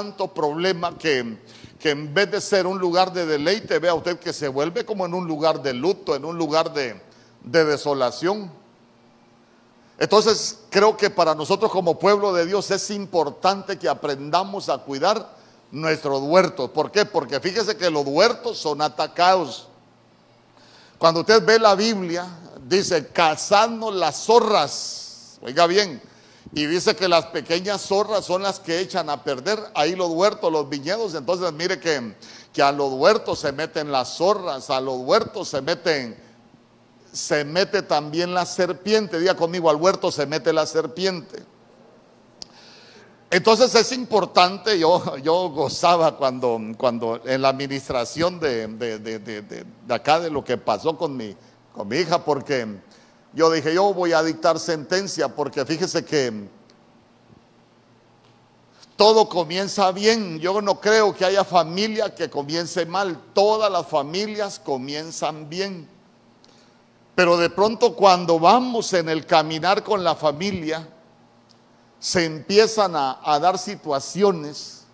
tanto problema que, que en vez de ser un lugar de deleite, vea usted que se vuelve como en un lugar de luto, en un lugar de, de desolación. Entonces creo que para nosotros como pueblo de Dios es importante que aprendamos a cuidar nuestros huertos. ¿Por qué? Porque fíjese que los huertos son atacados. Cuando usted ve la Biblia, dice, cazando las zorras. Oiga bien, y dice que las pequeñas zorras son las que echan a perder ahí los huertos, los viñedos. Entonces mire que, que a los huertos se meten las zorras, a los huertos se meten, se mete también la serpiente. Diga conmigo, al huerto se mete la serpiente. Entonces es importante, yo, yo gozaba cuando, cuando en la administración de, de, de, acá de lo que pasó con mi, con mi hija, porque yo dije, yo voy a dictar sentencia, porque fíjese que todo comienza bien. Yo no creo que haya familia que comience mal. Todas las familias comienzan bien. Pero de pronto cuando vamos en el caminar con la familia, se empiezan a, dar situaciones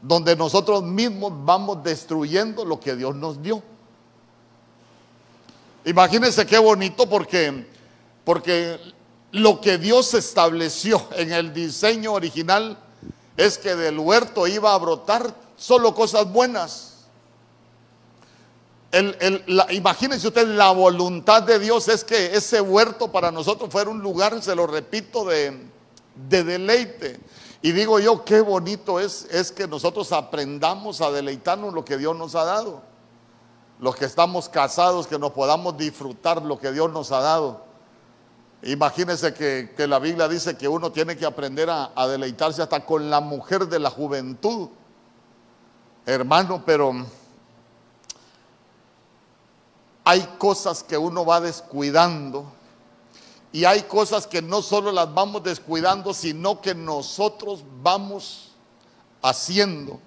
donde nosotros mismos vamos destruyendo lo que Dios nos dio. Imagínense qué bonito porque, porque lo que Dios estableció en el diseño original es que del huerto iba a brotar solo cosas buenas imagínense usted, la voluntad de Dios es que ese huerto para nosotros fuera un lugar, se lo repito, de, de deleite. Y digo yo, qué bonito es, es que nosotros aprendamos a deleitarnos lo que Dios nos ha dado. Los que estamos casados, que nos podamos disfrutar lo que Dios nos ha dado. Imagínense que, la Biblia dice que uno tiene que aprender a, a deleitarse hasta con la mujer de la juventud. Hermano, pero hay cosas que uno va descuidando y hay cosas que no solo las vamos descuidando, sino que nosotros vamos haciendo.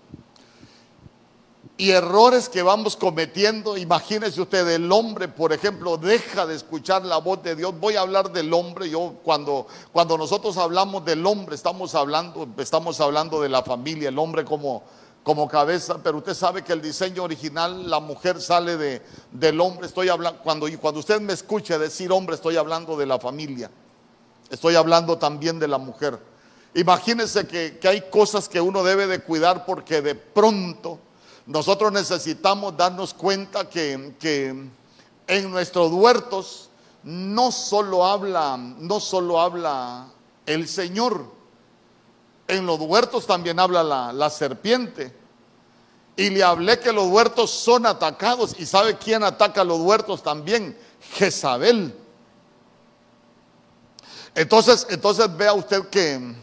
Y errores que vamos cometiendo, imagínese usted, el hombre, por ejemplo, deja de escuchar la voz de Dios. Voy a hablar del hombre. Yo cuando, cuando nosotros hablamos del hombre, estamos hablando, estamos hablando de la familia, el hombre como, como cabeza, pero usted sabe que el diseño original, la mujer sale de, del hombre. Estoy hablando, cuando, cuando usted me escuche decir hombre, estoy hablando de la familia. Estoy hablando también de la mujer. Imagínense que, que hay cosas que uno debe de cuidar porque de pronto nosotros necesitamos darnos cuenta que, que en nuestros huertos no solo habla, no solo habla el Señor, en los huertos también habla la, serpiente. Y le hablé que los huertos son atacados. ¿Y sabe quién ataca los huertos también? Jezabel. Entonces, entonces vea usted que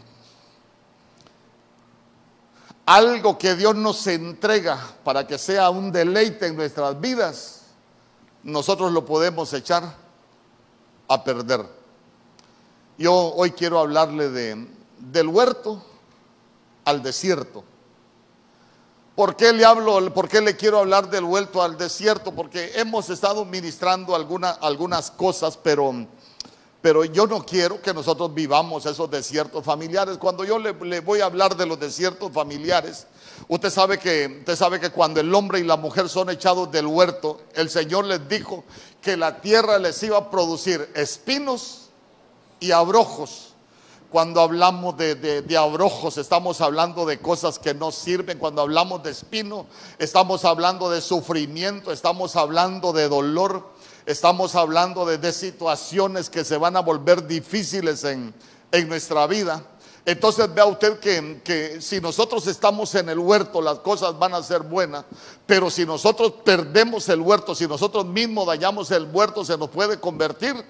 algo que Dios nos entrega para que sea un deleite en nuestras vidas, nosotros lo podemos echar a perder. Yo hoy quiero hablarle de, del huerto al desierto. ¿Por qué le hablo, por qué le quiero hablar del vuelto al desierto? Porque hemos estado ministrando algunas cosas, pero, pero yo no quiero que nosotros vivamos esos desiertos familiares. Cuando yo le, voy a hablar de los desiertos familiares, usted sabe, que, usted sabe que cuando el hombre y la mujer son echados del huerto, el Señor les dijo que la tierra les iba a producir espinos y abrojos. Cuando hablamos de, abrojos, estamos hablando de cosas que no sirven. Cuando hablamos de espino, estamos hablando de sufrimiento, estamos hablando de dolor, estamos hablando de, situaciones que se van a volver difíciles en, nuestra vida. Entonces vea usted que, que, si nosotros estamos en el huerto, las cosas van a ser buenas, pero si nosotros perdemos el huerto, si nosotros mismos dañamos el huerto, se nos puede convertir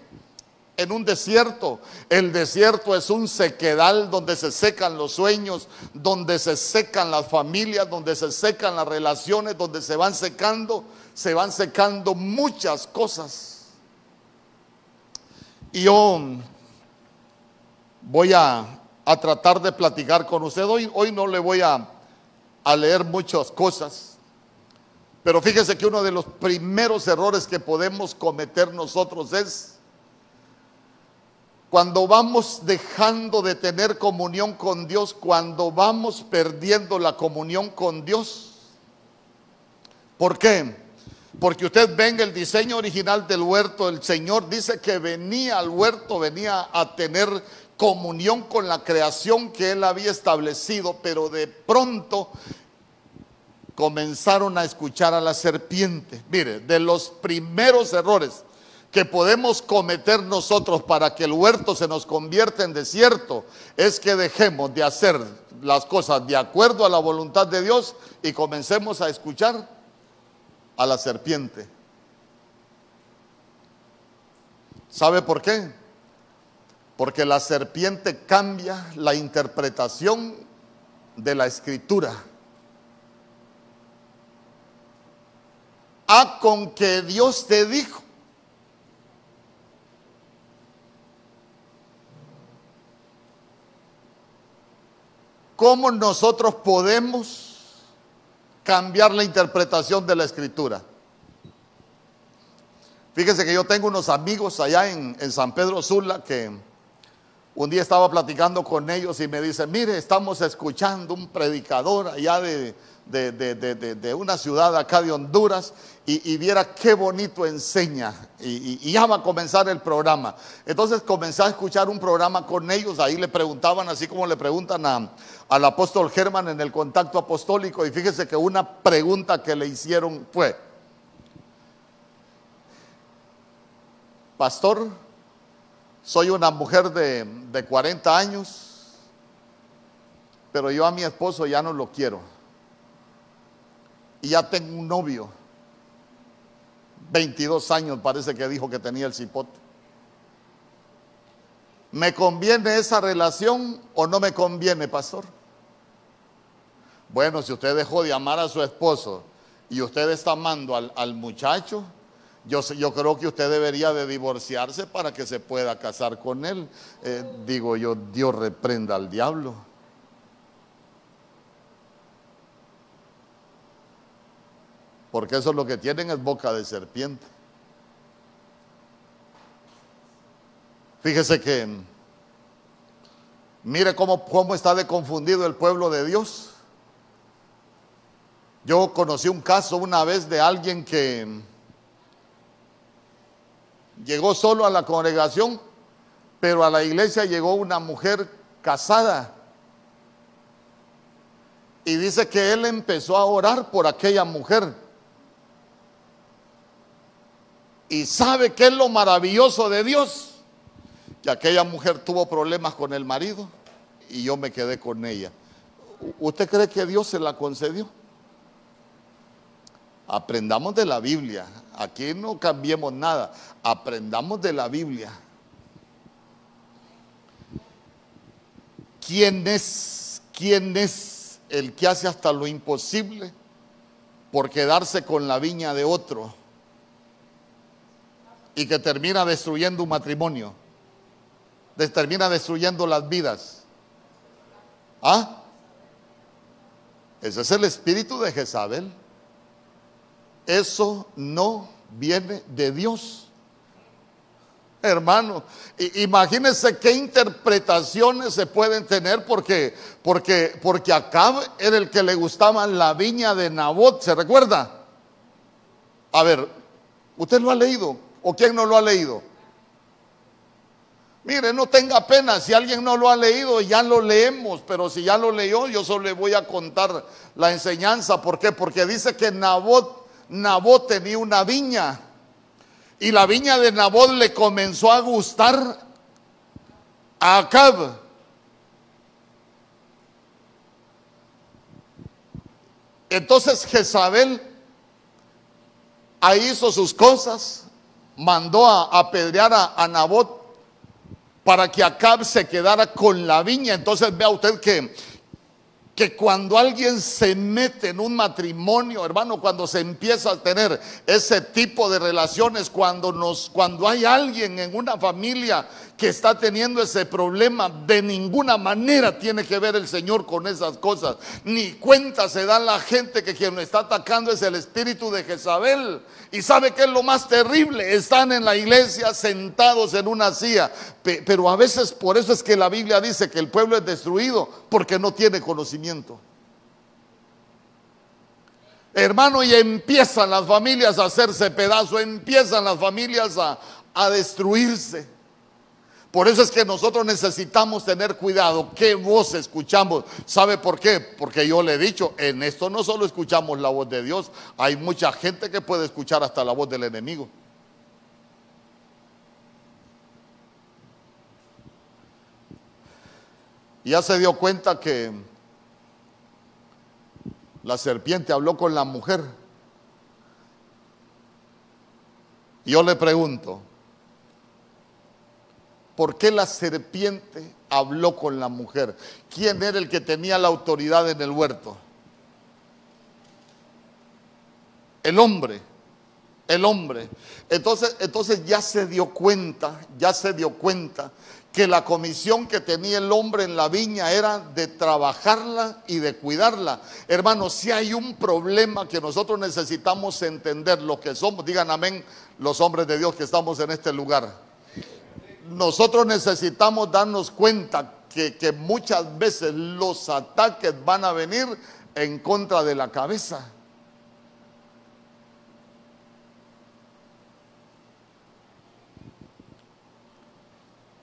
en un desierto. El desierto es un sequedal donde se secan los sueños, donde se secan las familias, donde se secan las relaciones, donde se van secando, se van secando muchas cosas. Y yo voy a, tratar de platicar con usted. Hoy, hoy no le voy a, a leer muchas cosas. Pero fíjese que uno de los primeros errores que podemos cometer nosotros es cuando vamos dejando de tener comunión con Dios, cuando vamos perdiendo la comunión con Dios. ¿Por qué? Porque usted ve en el diseño original del huerto, el Señor dice que venía al huerto, venía a tener comunión con la creación que Él había establecido, pero de pronto comenzaron a escuchar a la serpiente. Mire, de los primeros errores que podemos cometer nosotros para que el huerto se nos convierta en desierto es que dejemos de hacer las cosas de acuerdo a la voluntad de Dios y comencemos a escuchar a la serpiente. ¿Sabe por qué? Porque la serpiente cambia la interpretación de la escritura. A con que Dios te dijo. ¿Cómo nosotros podemos cambiar la interpretación de la escritura? Fíjese que yo tengo unos amigos allá en, San Pedro Sula que un día estaba platicando con ellos y me dice, mire, estamos escuchando un predicador allá de, de, una ciudad acá de Honduras y, viera qué bonito enseña y, ya va a comenzar el programa. Entonces comencé a escuchar un programa con ellos, ahí le preguntaban, así como le preguntan a, al apóstol Germán en el contacto apostólico y fíjese que una pregunta que le hicieron fue, pastor, soy una mujer de, de 40 años, pero yo a mi esposo ya no lo quiero y ya tengo un novio. 22 años parece que dijo que tenía el cipote. ¿Me conviene esa relación o no me conviene, pastor? Bueno, si usted dejó de amar a su esposo y usted está amando al, muchacho, yo, yo, creo que usted debería de divorciarse para que se pueda casar con él. Eh, digo yo, Dios reprenda al diablo. Porque eso es lo que tienen es boca de serpiente. Fíjese que, mire cómo, cómo está de confundido el pueblo de Dios. Yo conocí un caso una vez de alguien que llegó solo a la congregación, pero a la iglesia llegó una mujer casada. Y dice que él empezó a orar por aquella mujer. Y sabe qué es lo maravilloso de Dios, que aquella mujer tuvo problemas con el marido y yo me quedé con ella. ¿Usted cree que Dios se la concedió? Aprendamos de la Biblia. Aquí no cambiemos nada. Aprendamos de la Biblia. ¿Quién es? ¿Quién es el que hace hasta lo imposible por quedarse con la viña de otro? Y que termina destruyendo un matrimonio, termina destruyendo las vidas. ¿Ah? Ese es el espíritu de Jezabel. Eso no viene de Dios. Hermano, imagínense qué interpretaciones se pueden tener porque, porque, porque Acab era el que le gustaba la viña de Nabot, ¿se recuerda? A ver, usted lo ha leído. ¿O quién no lo ha leído? Mire, no tenga pena, si alguien no lo ha leído, ya lo leemos, pero si ya lo leyó, yo solo le voy a contar la enseñanza. ¿Por qué? Porque dice que Nabot, Nabot tenía una viña y la viña de Nabot le comenzó a gustar a Acab. Entonces Jezabel ahí hizo sus cosas mandó a apedrear a, Nabot para que Acab se quedara con la viña. Entonces vea usted que, que cuando alguien se mete en un matrimonio, hermano, cuando se empieza a tener ese tipo de relaciones, cuando nos cuando hay alguien en una familia que está teniendo ese problema, de ninguna manera tiene que ver el Señor con esas cosas. Ni cuenta se da la gente que quien lo está atacando es el espíritu de Jezabel. Y sabe que es lo más terrible, están en la iglesia sentados en una silla, pero a veces por eso es que la Biblia dice que el pueblo es destruido porque no tiene conocimiento. Hermano, y empiezan las familias a hacerse pedazo, empiezan las familias a, a destruirse. Por eso es que nosotros necesitamos tener cuidado qué voz escuchamos. ¿Sabe por qué? Porque yo le he dicho, en esto no solo escuchamos la voz de Dios, hay mucha gente que puede escuchar hasta la voz del enemigo. Ya se dio cuenta que la serpiente habló con la mujer. Yo le pregunto, ¿Por qué la serpiente habló con la mujer? ¿Quién era el que tenía la autoridad en el huerto? El hombre, el hombre. Entonces, entonces ya se dio cuenta, ya se dio cuenta que la comisión que tenía el hombre en la viña era de trabajarla y de cuidarla. Hermanos, si hay un problema que nosotros necesitamos entender, lo que somos, digan amén los hombres de Dios que estamos en este lugar nosotros necesitamos darnos cuenta que, muchas veces los ataques van a venir en contra de la cabeza.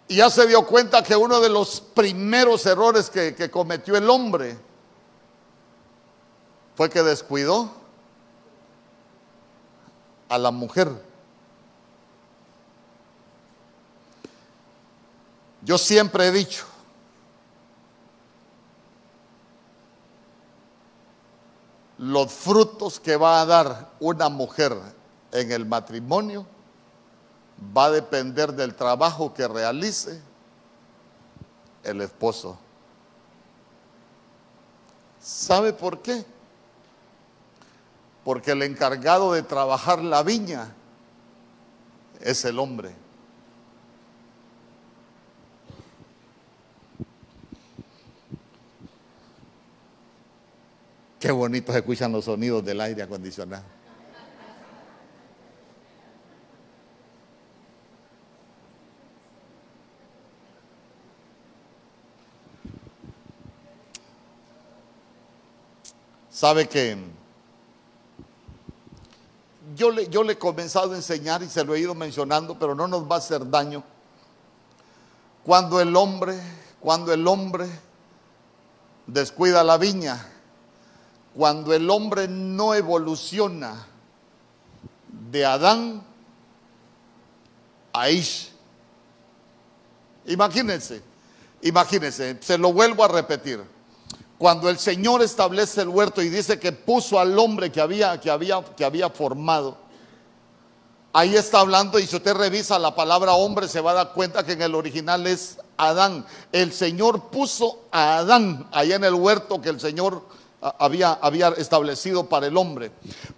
Y ya se dio cuenta que uno de los primeros errores que cometió el hombre fue que descuidó a la mujer. Yo siempre he dicho, los frutos que va a dar una mujer en el matrimonio va a depender del trabajo que realice el esposo. ¿Sabe por qué? Porque el encargado de trabajar la viña es el hombre. Qué bonitos se escuchan los sonidos del aire acondicionado. Sabe que yo le, yo le he comenzado a enseñar y se lo he ido mencionando, pero no nos va a hacer daño. Cuando el hombre, cuando el hombre descuida la viña, cuando el hombre no evoluciona de Adán a Ish. Imagínense, imagínense, se lo vuelvo a repetir. Cuando el Señor establece el huerto y dice que puso al hombre que había, que había, que había formado, ahí está hablando y si usted revisa la palabra hombre se va a dar cuenta que en el original es Adán. El Señor puso a Adán ahí en el huerto que el Señor había, establecido para el hombre.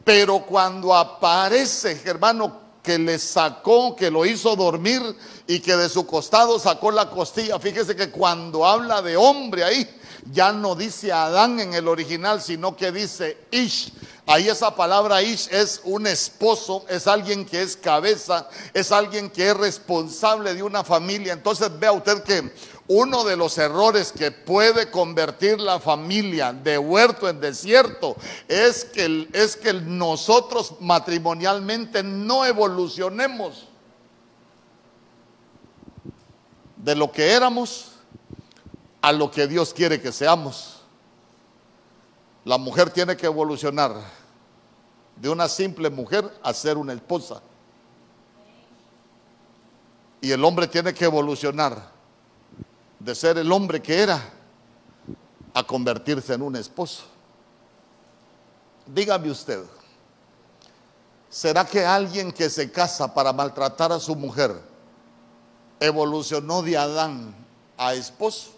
Pero cuando aparece, hermano, que le sacó, que lo hizo dormir y que de su costado sacó la costilla, fíjese que cuando habla de hombre ahí, ya no dice Adán en el original, sino que dice Ish. Ahí esa palabra Ish es un esposo, es alguien que es cabeza, es alguien que es responsable de una familia. Entonces vea usted que uno de los errores que puede convertir la familia de huerto en desierto es que, es que nosotros matrimonialmente no evolucionemos de lo que éramos a lo que Dios quiere que seamos. La mujer tiene que evolucionar de una simple mujer a ser una esposa. Y el hombre tiene que evolucionar de ser el hombre que era a convertirse en un esposo. Dígame usted, ¿será que alguien que se casa para maltratar a su mujer evolucionó de Adán a esposo?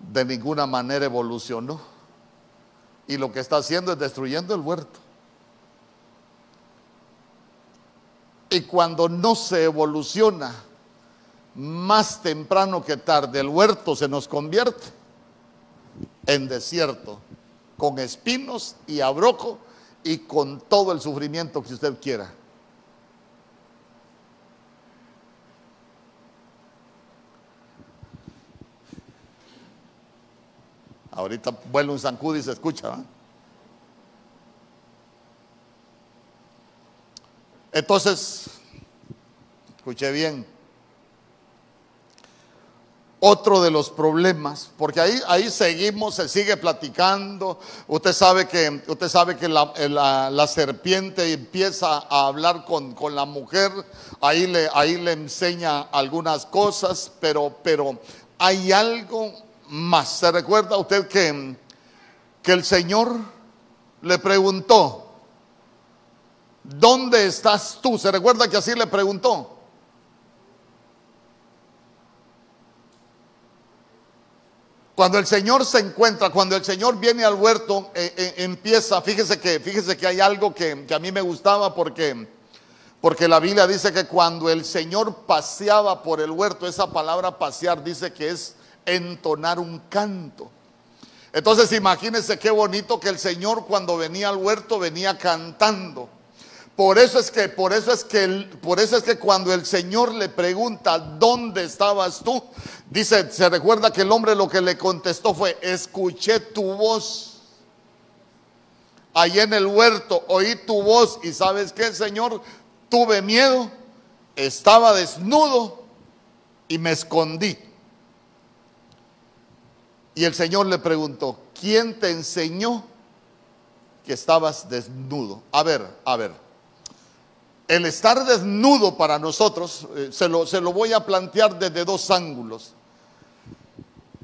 de ninguna manera evolucionó. Y lo que está haciendo es destruyendo el huerto. Y cuando no se evoluciona, más temprano que tarde, el huerto se nos convierte en desierto, con espinos y abroco y con todo el sufrimiento que usted quiera. Ahorita vuelve un zancudo y se escucha. Entonces, escuché bien. Otro de los problemas, porque ahí, ahí seguimos, se sigue platicando. Usted sabe que, usted sabe que la, serpiente empieza a hablar con, con, la mujer, ahí le, ahí le enseña algunas cosas, pero, pero hay algo más. ¿Se recuerda usted que, que el Señor le preguntó, ¿dónde estás tú? ¿Se recuerda que así le preguntó? Cuando el Señor se encuentra, cuando el Señor viene al huerto, eh, eh, empieza, fíjese que, fíjese que hay algo que, que, a mí me gustaba porque, porque la Biblia dice que cuando el Señor paseaba por el huerto, esa palabra pasear dice que es entonar un canto. Entonces imagínense qué bonito que el Señor cuando venía al huerto venía cantando. Por eso es que, por eso es que, por eso es que cuando el Señor le pregunta dónde estabas tú, dice, se recuerda que el hombre lo que le contestó fue, escuché tu voz. Allí en el huerto oí tu voz y sabes qué, Señor, tuve miedo, estaba desnudo y me escondí. Y el Señor le preguntó, ¿quién te enseñó que estabas desnudo? A ver, a ver. El estar desnudo para nosotros, eh, se, lo, se lo voy a plantear desde dos ángulos.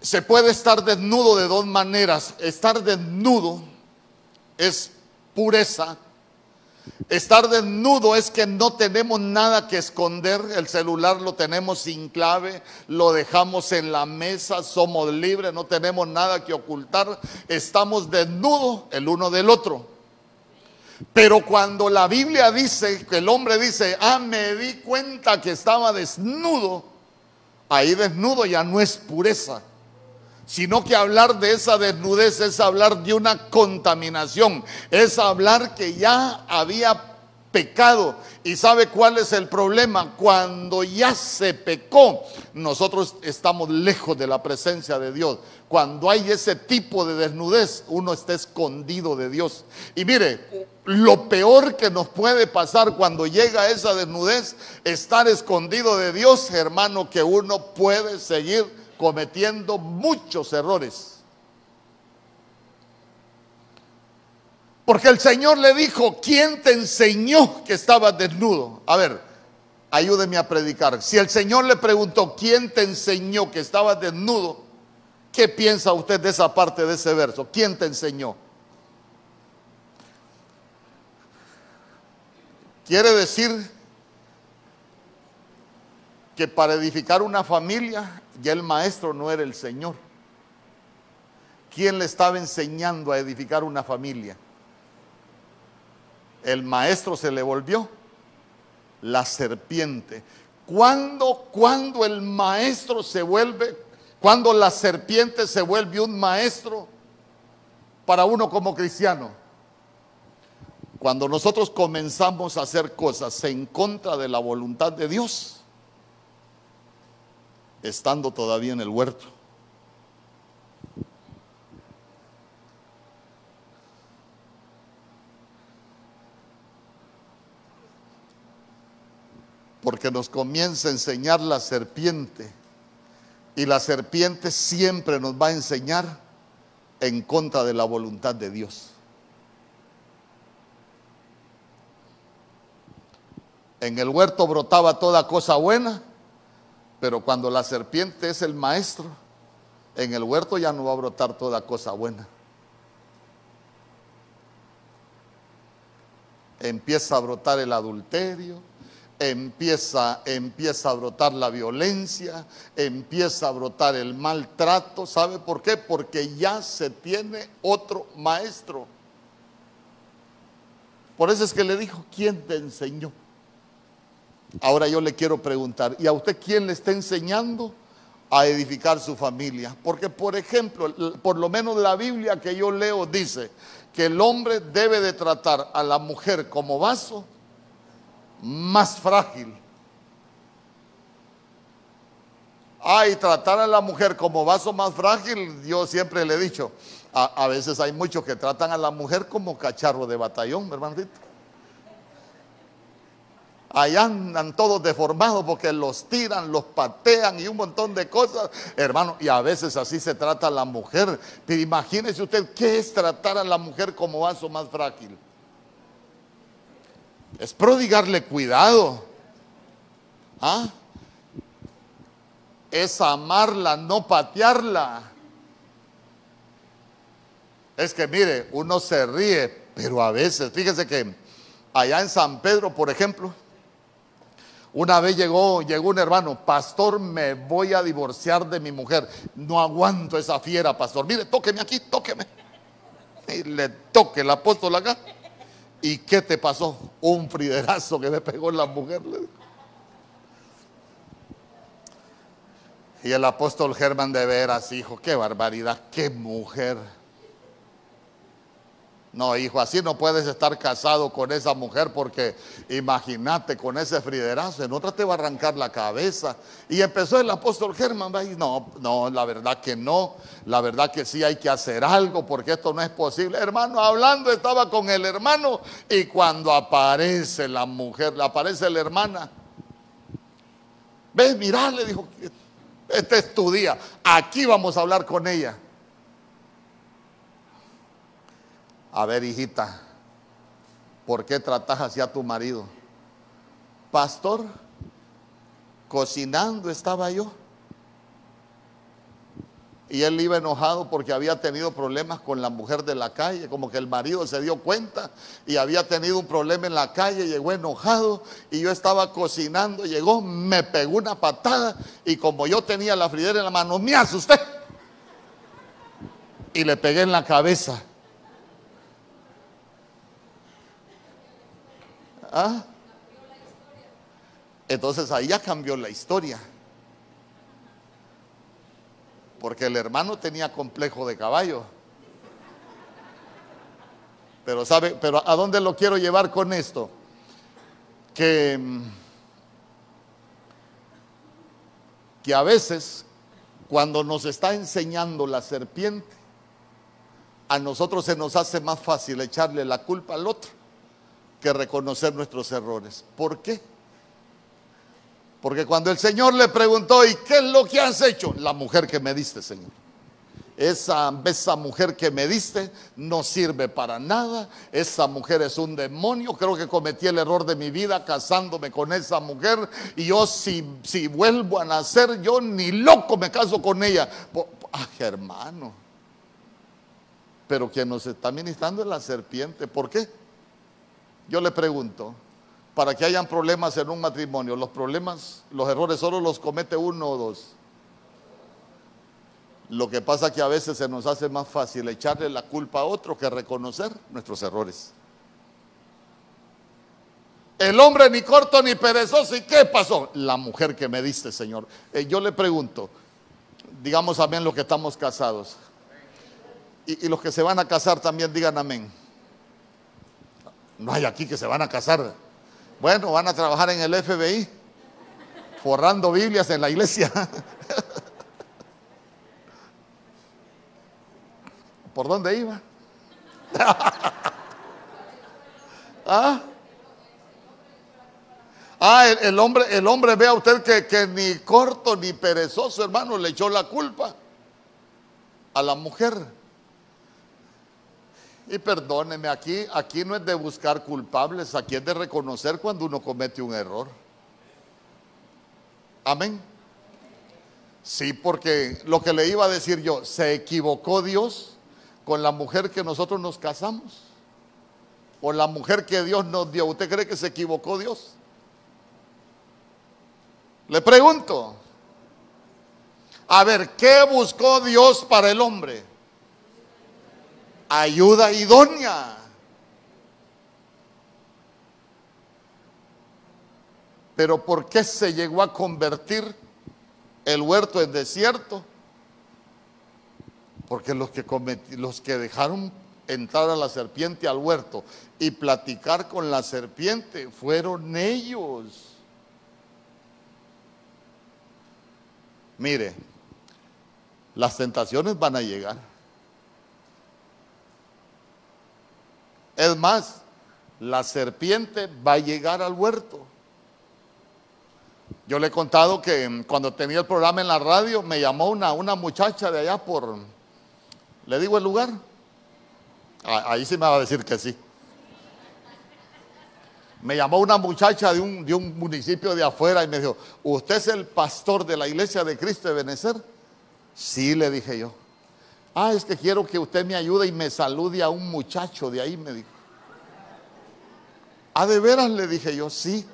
Se puede estar desnudo de dos maneras. Estar desnudo es pureza Estar desnudo es que no tenemos nada que esconder, el celular lo tenemos sin clave, lo dejamos en la mesa, somos libres, no tenemos nada que ocultar, estamos desnudos el uno del otro. Pero cuando la Biblia dice, que el hombre dice, ah, me di cuenta que estaba desnudo, ahí desnudo ya no es pureza sino que hablar de esa desnudez es hablar de una contaminación, es hablar que ya había pecado. ¿Y sabe cuál es el problema? Cuando ya se pecó, nosotros estamos lejos de la presencia de Dios. Cuando hay ese tipo de desnudez, uno está escondido de Dios. Y mire, lo peor que nos puede pasar cuando llega esa desnudez, estar escondido de Dios, hermano, que uno puede seguir cometiendo muchos errores. Porque el Señor le dijo, ¿quién te enseñó que estabas desnudo? A ver, ayúdeme a predicar. Si el Señor le preguntó, ¿quién te enseñó que estabas desnudo? ¿Qué piensa usted de esa parte de ese verso? ¿Quién te enseñó? Quiere decir que para edificar una familia ya el maestro no era el Señor. ¿Quién le estaba enseñando a edificar una familia? El maestro se le volvió la serpiente. ¿Cuándo, cuando el maestro se vuelve, cuando la serpiente se vuelve un maestro para uno como cristiano? Cuando nosotros comenzamos a hacer cosas en contra de la voluntad de Dios estando todavía en el huerto. Porque nos comienza a enseñar la serpiente. Y la serpiente siempre nos va a enseñar en contra de la voluntad de Dios. En el huerto brotaba toda cosa buena pero cuando la serpiente es el maestro, en el huerto ya no va a brotar toda cosa buena. Empieza a brotar el adulterio, empieza, empieza a brotar la violencia, empieza a brotar el maltrato. ¿Sabe por qué? Porque ya se tiene otro maestro. Por eso es que le dijo, ¿quién te enseñó? Ahora yo le quiero preguntar, ¿y a usted quién le está enseñando a edificar su familia? Porque, por ejemplo, por lo menos la Biblia que yo leo dice que el hombre debe de tratar a la mujer como vaso más frágil. Ay, tratar a la mujer como vaso más frágil, yo siempre le he dicho, a, veces hay muchos que tratan a la mujer como cacharro de batallón, hermanito. Allá andan todos deformados porque los tiran, los patean y un montón de cosas. Hermano, y a veces así se trata a la mujer. Pero imagínese usted qué es tratar a la mujer como vaso más frágil. Es prodigarle cuidado. ¿Ah? Es amarla, no patearla. Es que mire, uno se ríe, pero a veces, fíjese que allá en San Pedro, por ejemplo, una vez llegó, llegó un hermano, pastor, me voy a divorciar de mi mujer. No aguanto esa fiera, pastor. Mire, tóqueme aquí, tóqueme. Y le toque el apóstol acá. ¿Y qué te pasó? Un friderazo que me pegó la mujer. Y el apóstol Germán de veras, hijo, qué barbaridad, qué mujer. No, hijo, así no puedes estar casado con esa mujer porque imagínate con ese friderazo, en otra te va a arrancar la cabeza. Y empezó el apóstol Germán, no, no, la verdad que no, la verdad que sí hay que hacer algo porque esto no es posible. Hermano, hablando estaba con el hermano y cuando aparece la mujer, aparece la hermana. Ves, mirá, le dijo, este es tu día, aquí vamos a hablar con ella. A ver, hijita, ¿por qué tratas así a tu marido? Pastor, cocinando estaba yo. Y él iba enojado porque había tenido problemas con la mujer de la calle, como que el marido se dio cuenta y había tenido un problema en la calle, llegó enojado y yo estaba cocinando, llegó, me pegó una patada y como yo tenía la fridera en la mano, me asusté y le pegué en la cabeza. ¿Ah? Entonces ahí ya cambió la historia. Porque el hermano tenía complejo de caballo. Pero sabe, pero ¿a dónde lo quiero llevar con esto? Que, que a veces cuando nos está enseñando la serpiente, a nosotros se nos hace más fácil echarle la culpa al otro que reconocer nuestros errores. ¿Por qué? Porque cuando el Señor le preguntó, ¿y qué es lo que has hecho? La mujer que me diste, Señor. Esa, esa mujer que me diste no sirve para nada. Esa mujer es un demonio. Creo que cometí el error de mi vida casándome con esa mujer. Y yo si, si vuelvo a nacer, yo ni loco me caso con ella. Ay, hermano. Pero quien nos está ministrando es la serpiente. ¿Por qué? Yo le pregunto, para que hayan problemas en un matrimonio, los problemas, los errores solo los comete uno o dos. Lo que pasa que a veces se nos hace más fácil echarle la culpa a otro que reconocer nuestros errores. El hombre ni corto ni perezoso. ¿Y qué pasó? La mujer que me diste, Señor. Eh, yo le pregunto, digamos amén los que estamos casados. y los que se van a casar también digan amén. No hay aquí que se van a casar. Bueno, van a trabajar en el FBI, forrando Biblias en la iglesia. ¿Por dónde iba? ¿Ah? ah el, hombre, el hombre ve a usted que, que ni corto ni perezoso, hermano, le echó la culpa a la mujer. Y perdóneme, aquí, aquí no es de buscar culpables, aquí es de reconocer cuando uno comete un error. Amén. Sí, porque lo que le iba a decir yo, ¿se equivocó Dios con la mujer que nosotros nos casamos? ¿O la mujer que Dios nos dio? ¿Usted cree que se equivocó Dios? Le pregunto, a ver, ¿qué buscó Dios para el hombre? Ayuda idónea. Pero ¿por qué se llegó a convertir el huerto en desierto? Porque los que, los que dejaron entrar a la serpiente al huerto y platicar con la serpiente fueron ellos. Mire, las tentaciones van a llegar. Es más, la serpiente va a llegar al huerto. Yo le he contado que cuando tenía el programa en la radio me llamó una, una muchacha de allá por, ¿le digo el lugar? Ah, ahí sí me va a decir que sí. Me llamó una muchacha de un, de un municipio de afuera y me dijo, ¿usted es el pastor de la iglesia de Cristo de Benecer? Sí, le dije yo. Ah, es que quiero que usted me ayude y me salude a un muchacho de ahí, me dijo. ¿Ah, de veras? Le dije yo, sí.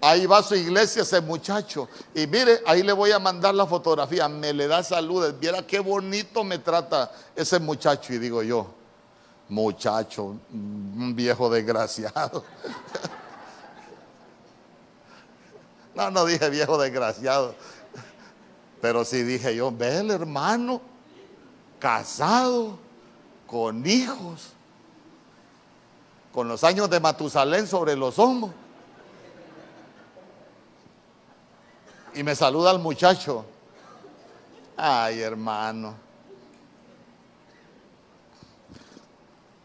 Ahí va su iglesia ese muchacho. Y mire, ahí le voy a mandar la fotografía. Me le da saludos. Viera qué bonito me trata ese muchacho. Y digo yo, muchacho, un viejo desgraciado. No, no dije viejo desgraciado. Pero sí dije yo, ve el hermano, casado, con hijos, con los años de Matusalén sobre los hombros. Y me saluda el muchacho. Ay, hermano.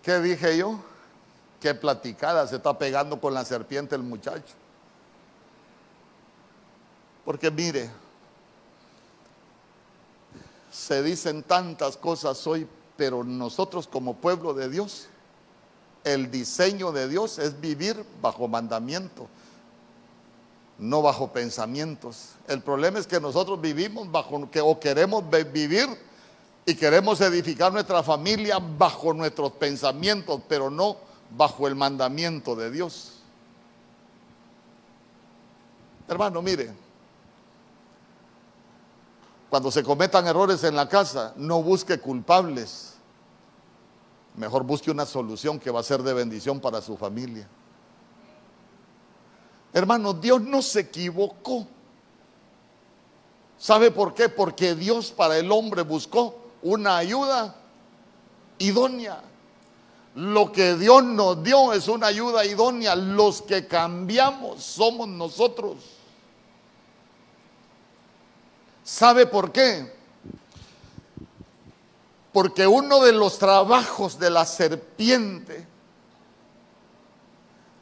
¿Qué dije yo? Qué platicada se está pegando con la serpiente el muchacho. Porque mire, se dicen tantas cosas hoy, pero nosotros como pueblo de Dios, el diseño de Dios es vivir bajo mandamiento, no bajo pensamientos. El problema es que nosotros vivimos bajo, que, o queremos vivir y queremos edificar nuestra familia bajo nuestros pensamientos, pero no bajo el mandamiento de Dios. Hermano, mire, cuando se cometan errores en la casa, no busque culpables. Mejor busque una solución que va a ser de bendición para su familia. Hermano, Dios no se equivocó. ¿Sabe por qué? Porque Dios para el hombre buscó una ayuda idónea. Lo que Dios nos dio es una ayuda idónea. Los que cambiamos somos nosotros. ¿Sabe por qué? Porque uno de los trabajos de la serpiente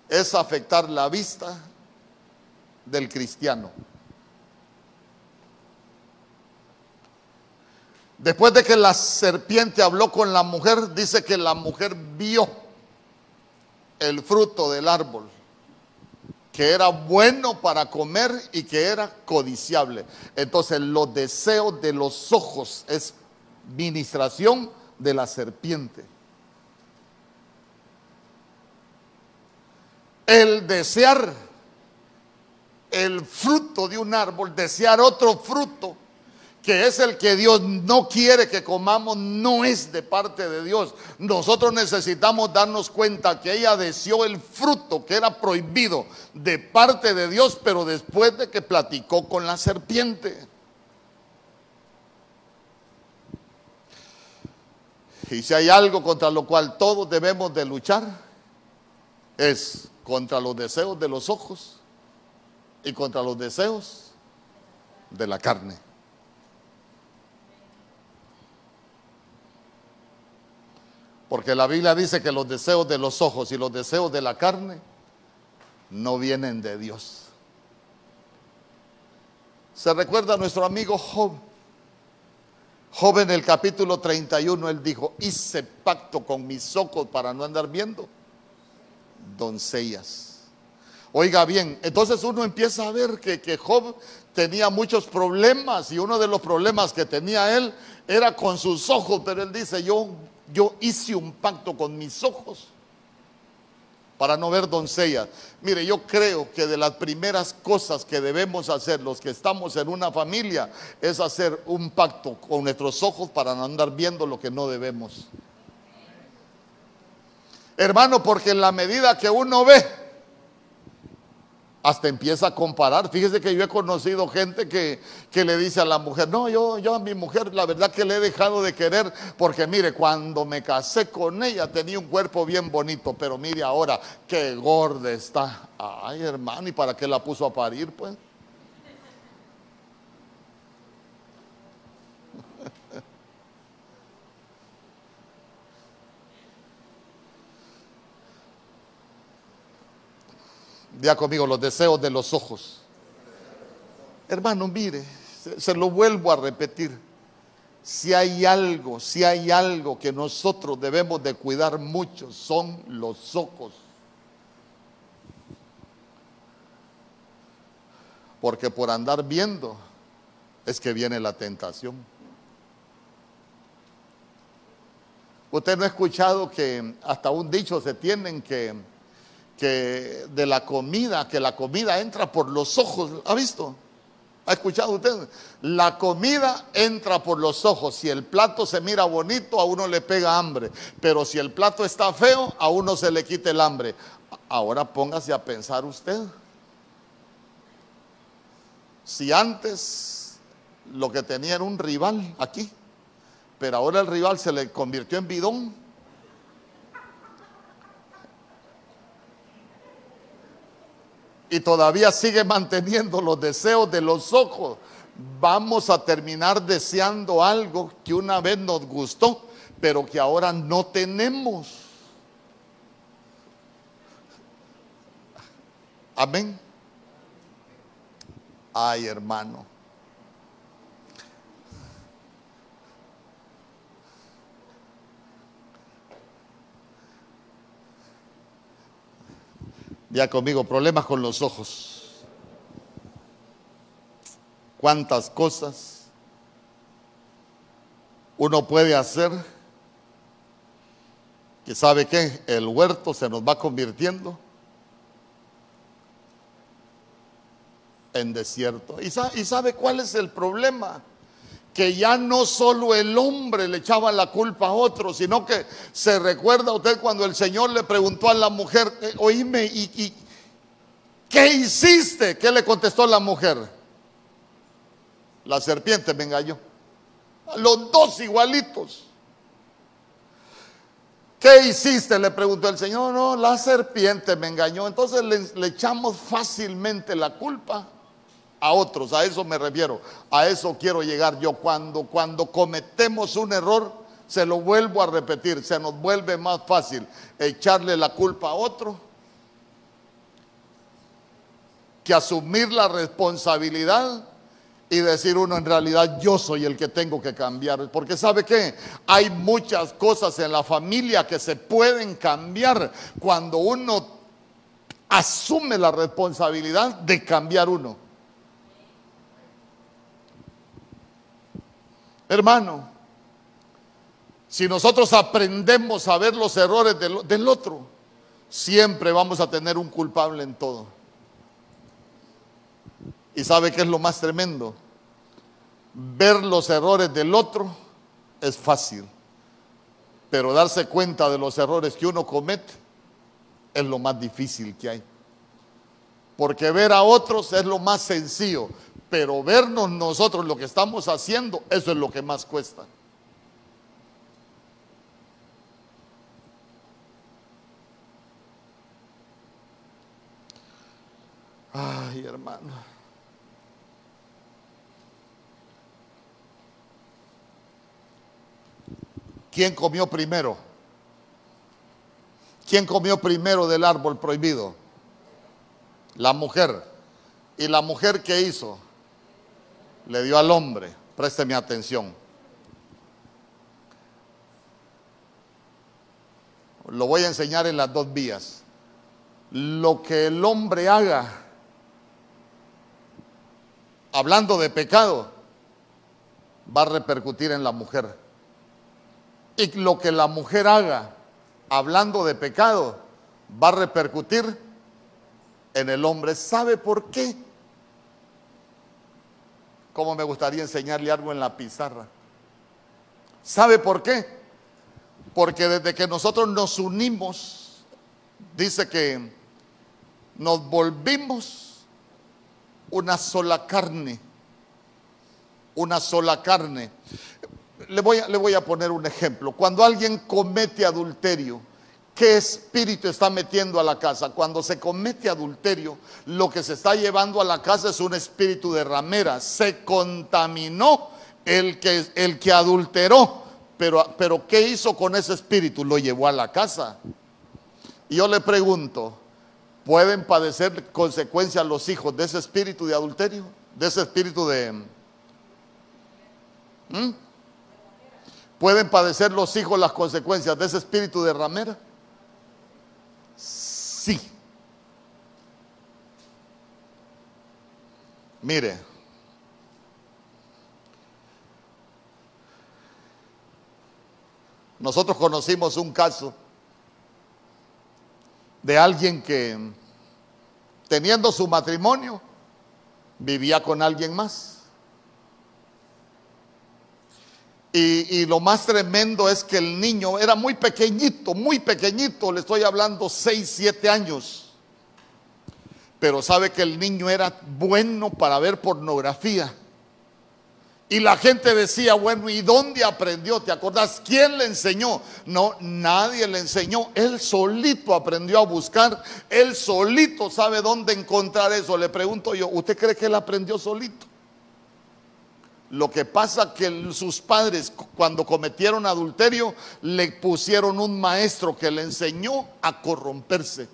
es afectar la vista del cristiano. Después de que la serpiente habló con la mujer, dice que la mujer vio el fruto del árbol que era bueno para comer y que era codiciable. Entonces los deseos de los ojos es ministración de la serpiente. El desear el fruto de un árbol, desear otro fruto, que es el que Dios no quiere que comamos, no es de parte de Dios. Nosotros necesitamos darnos cuenta que ella deseó el fruto que era prohibido de parte de Dios, pero después de que platicó con la serpiente. Y si hay algo contra lo cual todos debemos de luchar, es contra los deseos de los ojos y contra los deseos de la carne. Porque la Biblia dice que los deseos de los ojos y los deseos de la carne no vienen de Dios. Se recuerda a nuestro amigo Job. Job en el capítulo 31, él dijo, hice pacto con mis ojos para no andar viendo doncellas. Oiga bien, entonces uno empieza a ver que, que Job tenía muchos problemas y uno de los problemas que tenía él era con sus ojos, pero él dice, yo yo hice un pacto con mis ojos para no ver doncellas. Mire, yo creo que de las primeras cosas que debemos hacer los que estamos en una familia es hacer un pacto con nuestros ojos para no andar viendo lo que no debemos. Hermano, porque en la medida que uno ve, hasta empieza a comparar. Fíjese que yo he conocido gente que, le dice a la mujer, no, yo, yo a mi mujer la verdad que le he dejado de querer porque mire, cuando me casé con ella tenía un cuerpo bien bonito, pero mire ahora qué gorda está. Ay hermano, ¿y para qué la puso a parir pues? Ya conmigo, los deseos de los ojos. Hermano, mire, se, lo vuelvo a repetir. Si hay algo, si hay algo que nosotros debemos de cuidar mucho, son los ojos. Porque por andar viendo es que viene la tentación. Usted no ha escuchado que hasta un dicho se tienen que que de la comida, que la comida entra por los ojos. ¿Ha visto? ¿Ha escuchado usted? La comida entra por los ojos. Si el plato se mira bonito, a uno le pega hambre. Pero si el plato está feo, a uno se le quita el hambre. Ahora póngase a pensar usted. Si antes lo que tenía era un rival aquí, pero ahora el rival se le convirtió en bidón y todavía sigue manteniendo los deseos de los ojos, vamos a terminar deseando algo que una vez nos gustó, pero que ahora no tenemos. Amén. Ay, hermano. Ya conmigo, problemas con los ojos. ¿Cuántas cosas uno puede hacer que sabe que el huerto se nos va convirtiendo en desierto? ¿Y sabe, ¿Y sabe cuál es el problema? Que ya no solo el hombre le echaba la culpa a otro, sino que se recuerda usted cuando el Señor le preguntó a la mujer, eh, oíme, ¿y, qué hiciste? ¿Qué le contestó la mujer? La serpiente me engañó. Los dos igualitos. ¿Qué hiciste? Le preguntó el Señor. No, la serpiente me engañó. Entonces le echamos fácilmente la culpa a otros, a eso me refiero, a eso quiero llegar yo. Cuando, cuando cometemos un error, se lo vuelvo a repetir, se nos vuelve más fácil echarle la culpa a otro que asumir la responsabilidad y decir uno en realidad yo soy el que tengo que cambiar. Porque sabe que hay muchas cosas en la familia que se pueden cambiar cuando uno asume la responsabilidad de cambiar uno. Hermano, si nosotros aprendemos a ver los errores del, otro, siempre vamos a tener un culpable en todo. ¿Y sabe qué es lo más tremendo? Ver los errores del otro es fácil, pero darse cuenta de los errores que uno comete es lo más difícil que hay. Porque ver a otros es lo más sencillo, pero vernos nosotros lo que estamos haciendo, eso es lo que más cuesta. Ay, hermano. ¿Quién comió primero? ¿Quién comió primero del árbol prohibido? La mujer. ¿Y la mujer qué hizo? Le dio al hombre. Présteme atención. Lo voy a enseñar en las dos vías. Lo que el hombre haga, hablando de pecado, va a repercutir en la mujer. Y lo que la mujer haga, hablando de pecado, va a repercutir en el hombre. ¿Sabe por qué? Como me gustaría enseñarle algo en la pizarra. ¿Sabe por qué? Porque desde que nosotros nos unimos, dice que nos volvimos una sola carne. Una sola carne. Le voy, a, le voy a poner un ejemplo. Cuando alguien comete adulterio, ¿Qué espíritu está metiendo a la casa? Cuando se comete adulterio, lo que se está llevando a la casa es un espíritu de ramera. Se contaminó el que, el que adulteró. Pero, pero ¿qué hizo con ese espíritu? Lo llevó a la casa. Y yo le pregunto, ¿pueden padecer consecuencias los hijos de ese espíritu de adulterio? De ese espíritu de... ¿Mm? ¿Pueden padecer los hijos las consecuencias de ese espíritu de ramera? Sí. Mire, nosotros conocimos un caso de alguien que teniendo su matrimonio vivía con alguien más. Y, lo más tremendo es que el niño era muy pequeñito, muy pequeñito, le estoy hablando 6, 7 años. Pero sabe que el niño era bueno para ver pornografía. Y la gente decía, bueno, ¿y dónde aprendió? ¿Te acordás? ¿Quién le enseñó? No, nadie le enseñó. Él solito aprendió a buscar. Él solito sabe dónde encontrar eso. Le pregunto yo, ¿usted cree que él aprendió solito? Lo que pasa que sus padres cuando cometieron adulterio le pusieron un maestro que le enseñó a corromperse.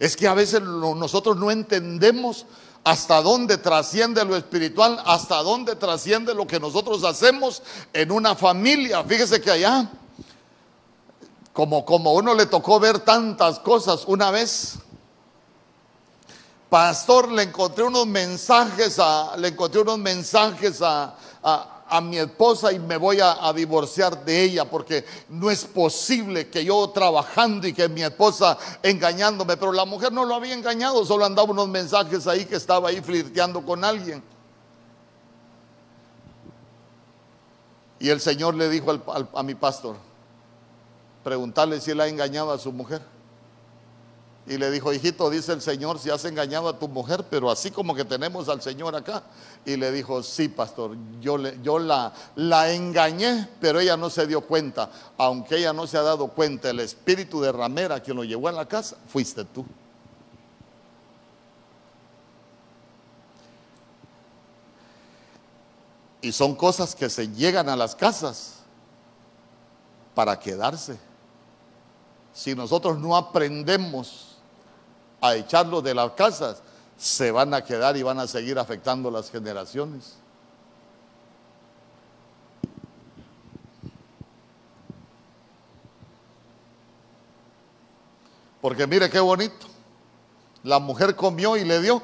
Es que a veces nosotros no entendemos hasta dónde trasciende lo espiritual, hasta dónde trasciende lo que nosotros hacemos en una familia. Fíjese que allá, como, como uno le tocó ver tantas cosas una vez, pastor, le encontré unos mensajes a, le encontré unos mensajes a, mi esposa y me voy a, divorciar de ella porque no es posible que yo trabajando y que mi esposa engañándome, pero la mujer no lo había engañado, solo andaba unos mensajes ahí que estaba ahí flirteando con alguien. Y el Señor le dijo a mi pastor, preguntarle si él ha engañado a su mujer. Y le dijo, hijito, dice el Señor, si has engañado a tu mujer, pero así como que tenemos al Señor acá. Y le dijo, sí, pastor, yo, yo la, la engañé, pero ella no se dio cuenta. Aunque ella no se ha dado cuenta, el espíritu de ramera que lo llevó a la casa, fuiste tú. Y son cosas que se llegan a las casas para quedarse. Si nosotros no aprendemos a echarlos de las casas, se van a quedar y van a seguir afectando las generaciones. Porque mire qué bonito. La mujer comió y le dio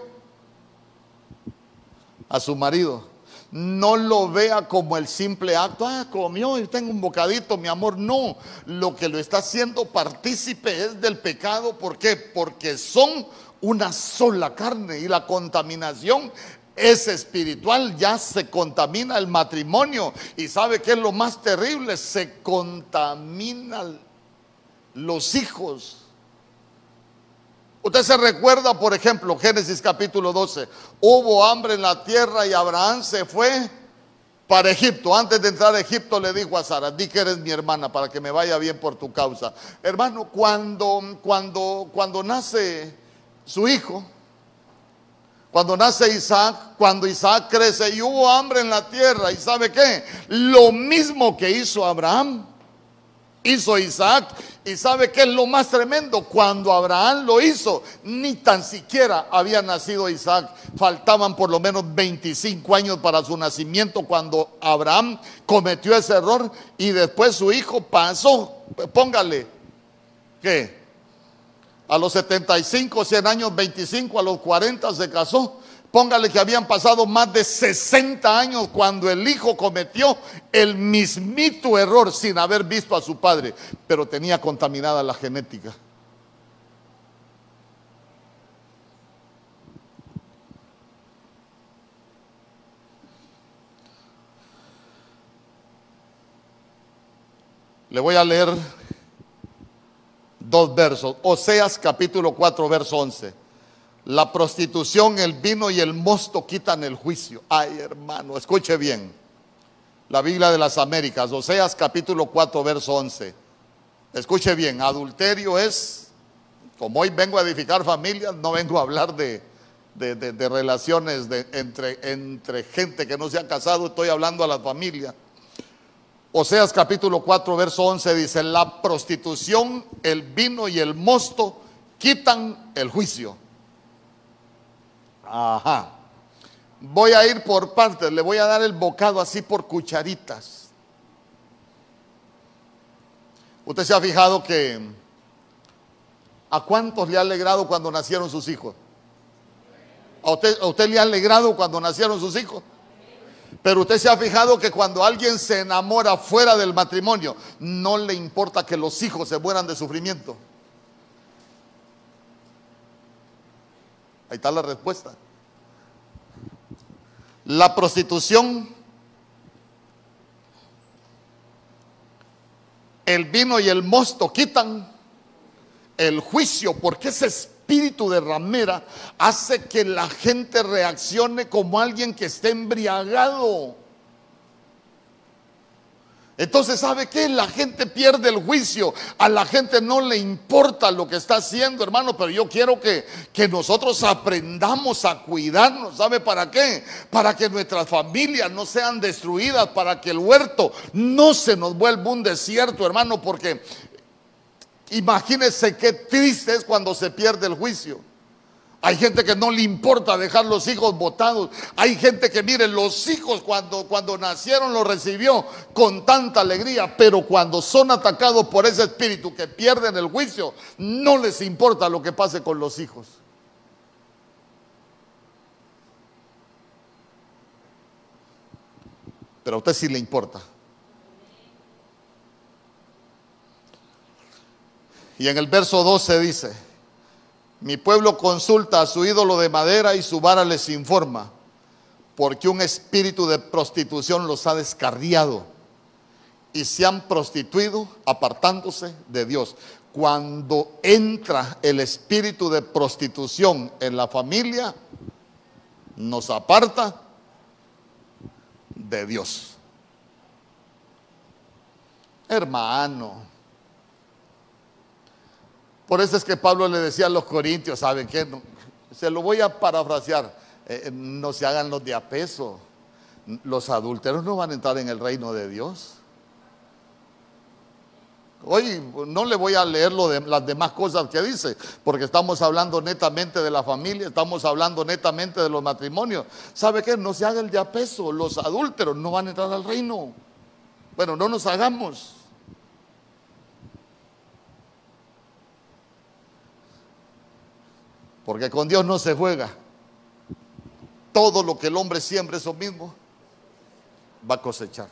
a su marido. No lo vea como el simple acto, ah, comió y tengo un bocadito, mi amor. No, lo que lo está haciendo partícipe es del pecado. ¿Por qué? Porque son una sola carne y la contaminación es espiritual, ya se contamina el matrimonio. Y sabe que es lo más terrible, se contaminan los hijos. Usted se recuerda, por ejemplo, Génesis capítulo 12. Hubo hambre en la tierra y Abraham se fue para Egipto. Antes de entrar a Egipto le dijo a Sara, di que eres mi hermana para que me vaya bien por tu causa. Hermano, cuando, cuando, cuando nace su hijo, cuando nace Isaac, cuando Isaac crece y hubo hambre en la tierra, ¿y sabe qué? Lo mismo que hizo Abraham, hizo Isaac. ¿Y sabe qué es lo más tremendo? Cuando Abraham lo hizo, ni tan siquiera había nacido Isaac. Faltaban por lo menos 25 años para su nacimiento cuando Abraham cometió ese error y después su hijo pasó. Póngale, ¿qué? A los 75, 100 años, 25, a los 40 se casó. Póngale que habían pasado más de 60 años cuando el hijo cometió el mismito error sin haber visto a su padre, pero tenía contaminada la genética. Le voy a leer dos versos, Oseas capítulo 4, verso 11. La prostitución, el vino y el mosto quitan el juicio. Ay, hermano, escuche bien. La Biblia de las Américas, Oseas capítulo 4, verso 11. Escuche bien, adulterio es, como hoy vengo a edificar familias, no vengo a hablar de, de, relaciones entre, entre gente que no se ha casado, estoy hablando a la familia. Oseas capítulo 4, verso 11 dice, la prostitución, el vino y el mosto quitan el juicio. Ajá. Voy a ir por partes, le voy a dar el bocado así por cucharitas. Usted se ha fijado que a cuántos le ha alegrado cuando nacieron sus hijos. ¿A usted, a usted le ha alegrado cuando nacieron sus hijos? Pero usted se ha fijado que cuando alguien se enamora fuera del matrimonio, no le importa que los hijos se mueran de sufrimiento. Ahí está la respuesta. La prostitución, el vino y el mosto quitan el juicio, porque ese espíritu de ramera hace que la gente reaccione como alguien que esté embriagado. Entonces, ¿sabe qué? La gente pierde el juicio. A la gente no le importa lo que está haciendo, hermano. Pero yo quiero que, que nosotros aprendamos a cuidarnos. ¿Sabe para qué? Para que nuestras familias no sean destruidas. Para que el huerto no se nos vuelva un desierto, hermano. Porque imagínense qué triste es cuando se pierde el juicio. Hay gente que no le importa dejar los hijos botados. Hay gente que, mire, los hijos cuando, cuando nacieron los recibió con tanta alegría, pero cuando son atacados por ese espíritu que pierden el juicio, no les importa lo que pase con los hijos. Pero a usted sí le importa. Y en el verso 12 dice, mi pueblo consulta a su ídolo de madera y su vara les informa, porque un espíritu de prostitución los ha descarriado y se han prostituido apartándose de Dios. Cuando entra el espíritu de prostitución en la familia, nos aparta de Dios. Hermano, por eso es que Pablo le decía a los corintios, ¿saben qué? se lo voy a parafrasear, eh, eh, no se hagan los de a. Los adúlteros no van a entrar en el reino de Dios. Hoy no le voy a leer las demás cosas que dice, porque estamos hablando netamente de la familia, estamos hablando netamente de los matrimonios. ¿Sabe qué? No se haga el de a los adúlteros no van a entrar al reino. Bueno, no nos hagamos. Porque con Dios no se juega. Todo lo que el hombre siempre eso mismo va a cosechar.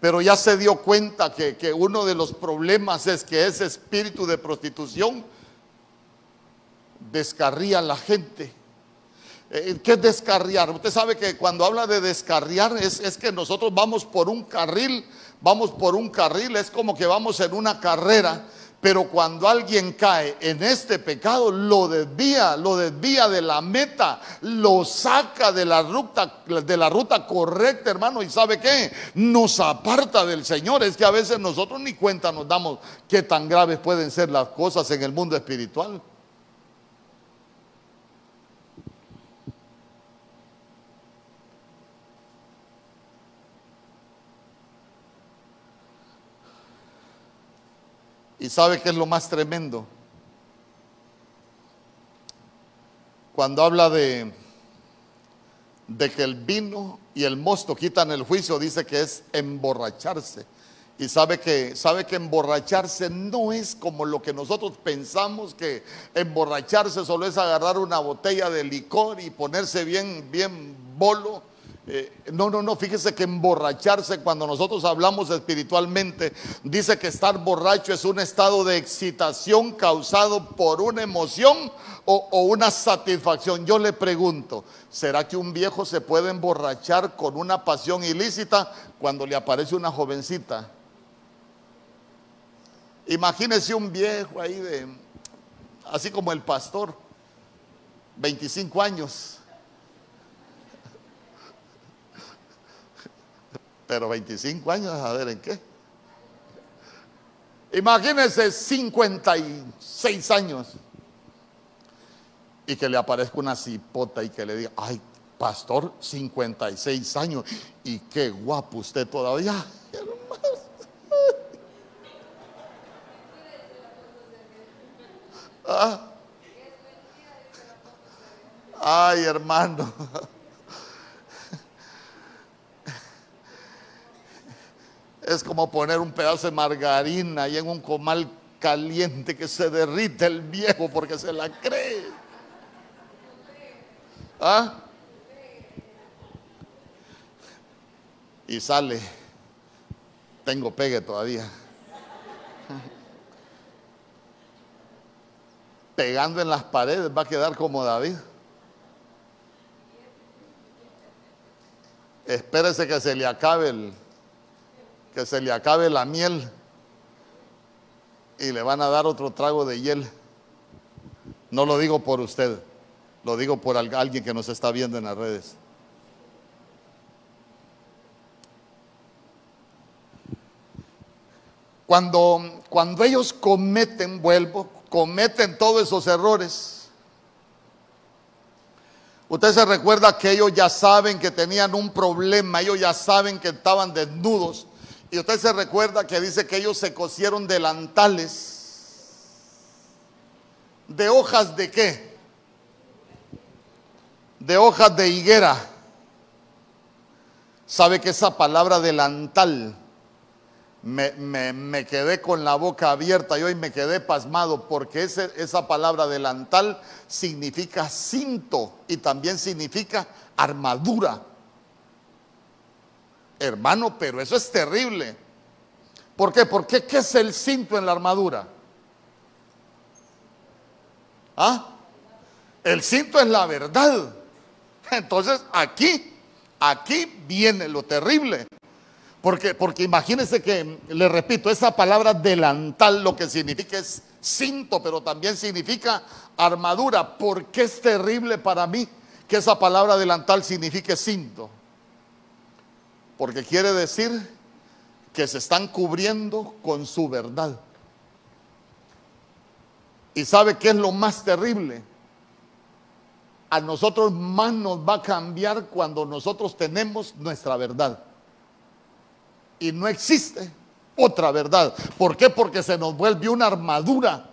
Pero ya se dio cuenta que, que uno de los problemas es que ese espíritu de prostitución descarría a la gente. Eh, ¿Qué es descarriar? Usted sabe que cuando habla de descarriar es, es, que nosotros vamos por un carril, vamos por un carril, es como que vamos en una carrera pero cuando alguien cae en este pecado, lo desvía, lo desvía de la meta, lo saca de la ruta, de la ruta correcta, hermano. ¿Y sabe qué? Nos aparta del Señor. Es que a veces nosotros ni cuenta nos damos qué tan graves pueden ser las cosas en el mundo espiritual. ¿Y sabe qué es lo más tremendo? Cuando habla de, que el vino y el mosto quitan el juicio, dice que es emborracharse. Y sabe que, sabe que emborracharse no es como lo que nosotros pensamos que emborracharse solo es agarrar una botella de licor y ponerse bien, bien bolo eh, no, no, no, fíjese que emborracharse cuando nosotros hablamos espiritualmente, dice que estar borracho es un estado de excitación causado por una emoción o, o una satisfacción. Yo le pregunto, ¿será que un viejo se puede emborrachar con una pasión ilícita cuando le aparece una jovencita? Imagínese un viejo ahí de, así como el pastor, 25 años. Pero 25 años, a ver en qué. Imagínense 56 años y que le aparezca una cipota y que le diga, ay, pastor, 56 años y qué guapo usted todavía. Ah. Ay, hermano. Es como poner un pedazo de margarina ahí en un comal caliente que se derrite el viejo porque se la cree. ¿Ah? Y sale. Tengo pegue todavía. Pegando en las paredes va a quedar como David. Espérese que se le acabe el que se le acabe la miel y le van a dar otro trago de hiel. No lo digo por usted, lo digo por alguien que nos está viendo en las redes. Cuando, cuando ellos cometen, vuelvo, cometen todos esos errores, usted se recuerda que ellos ya saben que tenían un problema, ellos ya saben que estaban desnudos, y usted se recuerda que dice que ellos se cosieron delantales. ¿De hojas de qué? De hojas de higuera. ¿Sabe que esa palabra delantal me, quedé con la boca abierta y hoy me quedé pasmado porque esa palabra delantal significa cinto y también significa armadura. Hermano, pero eso es terrible. ¿Por qué? Porque ¿qué es el cinto en la armadura? ¿Ah? El cinto es la verdad. Entonces aquí, aquí viene lo terrible. Porque, porque imagínense que, le repito, esa palabra delantal lo que significa es cinto, pero también significa armadura. ¿Por qué es terrible para mí que esa palabra delantal signifique cinto? Porque quiere decir que se están cubriendo con su verdad. ¿Y sabe qué es lo más terrible? A nosotros más nos va a cambiar cuando nosotros tenemos nuestra verdad. Y no existe otra verdad. ¿Por qué? Porque se nos vuelve una armadura.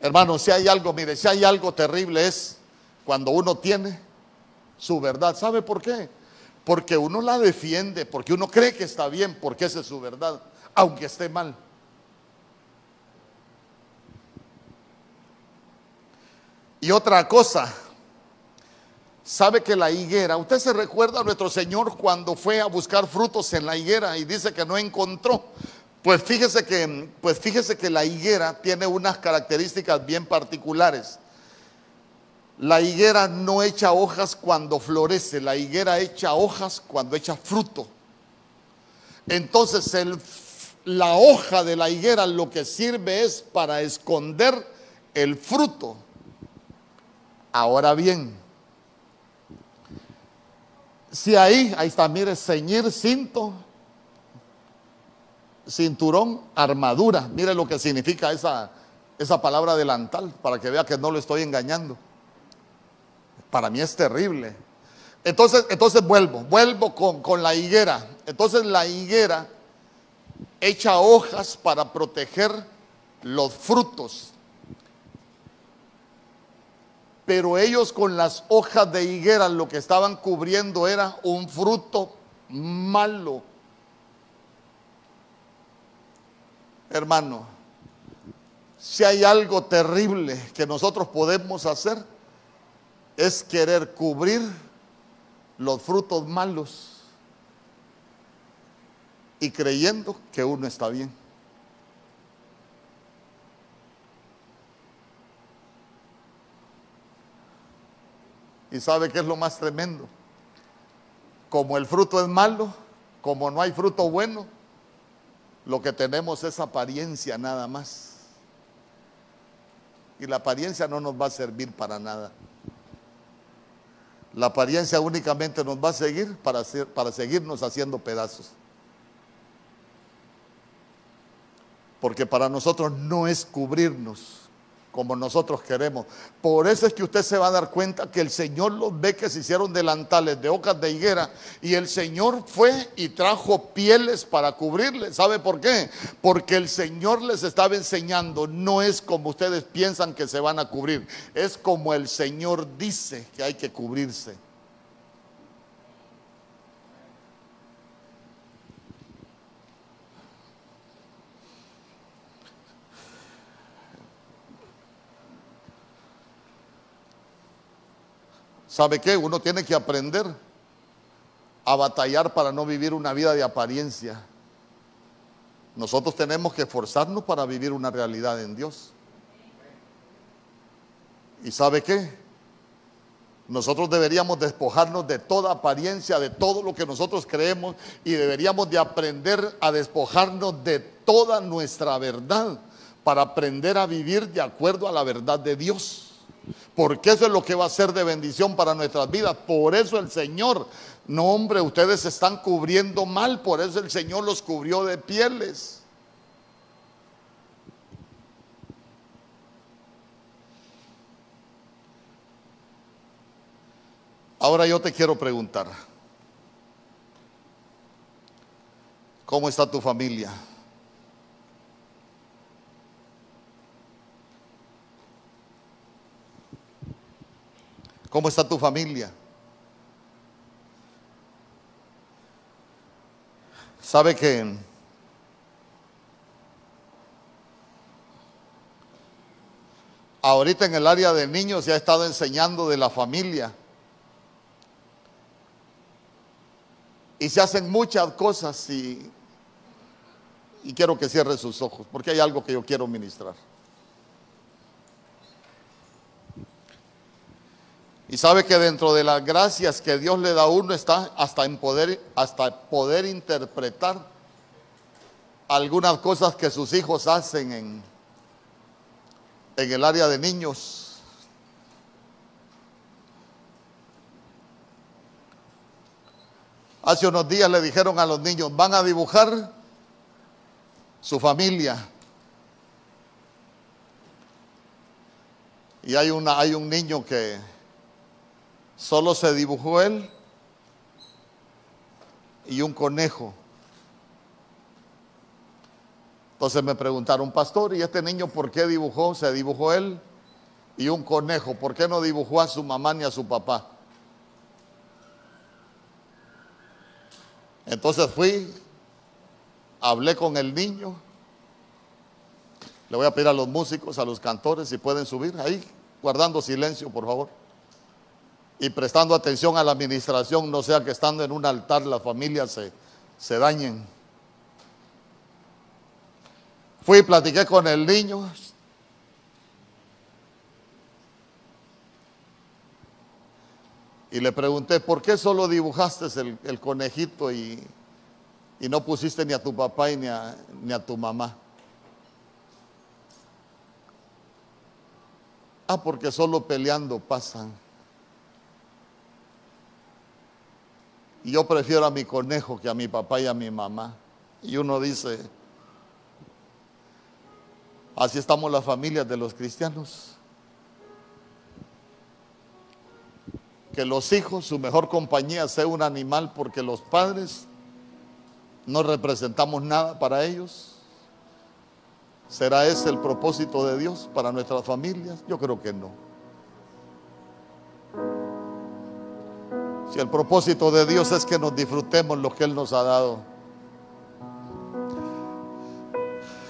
Hermano, si hay algo, mire, si hay algo terrible es cuando uno tiene su verdad. ¿Sabe por qué? Porque uno la defiende, porque uno cree que está bien, porque esa es su verdad, aunque esté mal. Y otra cosa, sabe que la higuera, usted se recuerda a nuestro Señor cuando fue a buscar frutos en la higuera y dice que no encontró. Pues fíjese que, pues fíjese que la higuera tiene unas características bien particulares. La higuera no echa hojas cuando florece, la higuera echa hojas cuando echa fruto. Entonces la hoja de la higuera lo que sirve es para esconder el fruto. Ahora bien, si ahí, ahí está, mire, ceñir cinto, cinturón, armadura, mire lo que significa esa, esa palabra delantal, para que vea que no lo estoy engañando. Para mí es terrible. Entonces, entonces vuelvo, vuelvo con, con la higuera. Entonces la higuera echa hojas para proteger los frutos. Pero ellos con las hojas de higuera lo que estaban cubriendo era un fruto malo. Hermano, si hay algo terrible que nosotros podemos hacer, es querer cubrir los frutos malos y creyendo que uno está bien. ¿Y sabe qué es lo más tremendo? Como el fruto es malo, como no hay fruto bueno, lo que tenemos es apariencia nada más. Y la apariencia no nos va a servir para nada. La apariencia únicamente nos va a seguir para, para seguirnos haciendo pedazos. Porque para nosotros no es cubrirnos como nosotros queremos. Por eso es que usted se va a dar cuenta que el Señor los ve que se hicieron delantales de hojas de higuera y el Señor fue y trajo pieles para cubrirles. ¿Sabe por qué? Porque el Señor les estaba enseñando, no es como ustedes piensan que se van a cubrir, es como el Señor dice que hay que cubrirse. ¿Sabe qué? Uno tiene que aprender a batallar para no vivir una vida de apariencia. Nosotros tenemos que esforzarnos para vivir una realidad en Dios. ¿Y sabe qué? Nosotros deberíamos despojarnos de toda apariencia, de todo lo que nosotros creemos y deberíamos de aprender a despojarnos de toda nuestra verdad para aprender a vivir de acuerdo a la verdad de Dios porque eso es lo que va a ser de bendición para nuestras vidas. Por eso el Señor, no hombre, ustedes se están cubriendo mal, por eso el Señor los cubrió de pieles. Ahora yo te quiero preguntar, ¿cómo está tu familia? ¿Cómo está tu familia? ¿Sabe que ahorita en el área de niños se ha estado enseñando de la familia? Y se hacen muchas cosas y, y quiero que cierre sus ojos porque hay algo que yo quiero ministrar. Y sabe que dentro de las gracias que Dios le da a uno está hasta en poder, hasta poder interpretar algunas cosas que sus hijos hacen en, en el área de niños. Hace unos días le dijeron a los niños, van a dibujar su familia. Y hay, una, hay un niño que Solo se dibujó él y un conejo. Entonces me preguntaron, pastor, ¿y este niño por qué dibujó? Se dibujó él y un conejo. ¿Por qué no dibujó a su mamá ni a su papá? Entonces fui, hablé con el niño. Le voy a pedir a los músicos, a los cantores, si pueden subir ahí, guardando silencio, por favor y prestando atención a la administración, no sea que estando en un altar las familias se, se dañen. Fui y platiqué con el niño. Y le pregunté, ¿por qué solo dibujaste el, conejito y, y, no pusiste ni a tu papá y ni a, ni a tu mamá? Ah, porque solo peleando pasan. Y yo prefiero a mi conejo que a mi papá y a mi mamá. Y uno dice, así estamos las familias de los cristianos. Que los hijos, su mejor compañía sea un animal porque los padres no representamos nada para ellos. ¿Será ese el propósito de Dios para nuestras familias? Yo creo que no. Si el propósito de Dios es que nos disfrutemos lo que Él nos ha dado.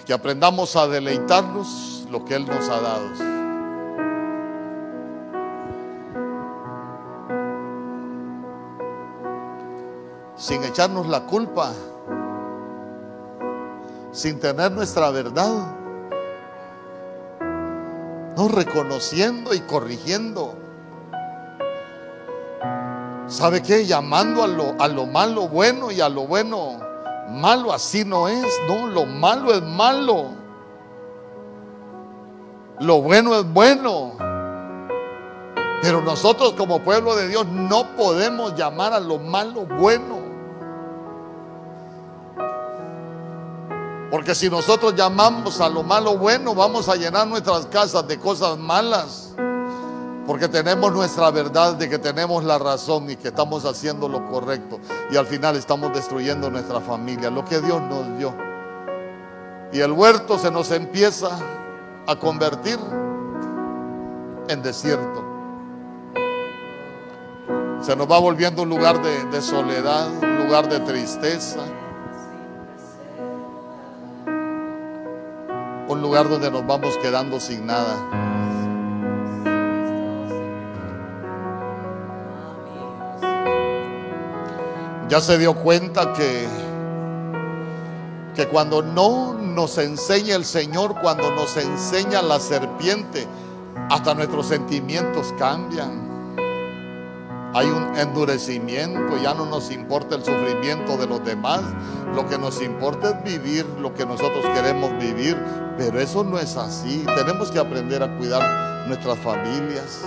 Que aprendamos a deleitarnos lo que Él nos ha dado. Sin echarnos la culpa. Sin tener nuestra verdad. No reconociendo y corrigiendo ¿Sabe qué? Llamando a lo, a lo malo bueno y a lo bueno Malo así no es, no, lo malo es malo. Lo bueno es bueno. Pero nosotros como pueblo de Dios no podemos llamar a lo malo bueno. Porque si nosotros llamamos a lo malo bueno, vamos a llenar nuestras casas de cosas malas. Porque tenemos nuestra verdad de que tenemos la razón y que estamos haciendo lo correcto. Y al final estamos destruyendo nuestra familia, lo que Dios nos dio. Y el huerto se nos empieza a convertir en desierto. Se nos va volviendo un lugar de, soledad, un lugar de tristeza. Un lugar donde nos vamos quedando sin nada. Ya se dio cuenta que, que cuando no nos enseña el Señor, cuando nos enseña la serpiente, hasta nuestros sentimientos cambian. Hay un endurecimiento, ya no nos importa el sufrimiento de los demás, lo que nos importa es vivir lo que nosotros queremos vivir, pero eso no es así. Tenemos que aprender a cuidar nuestras familias.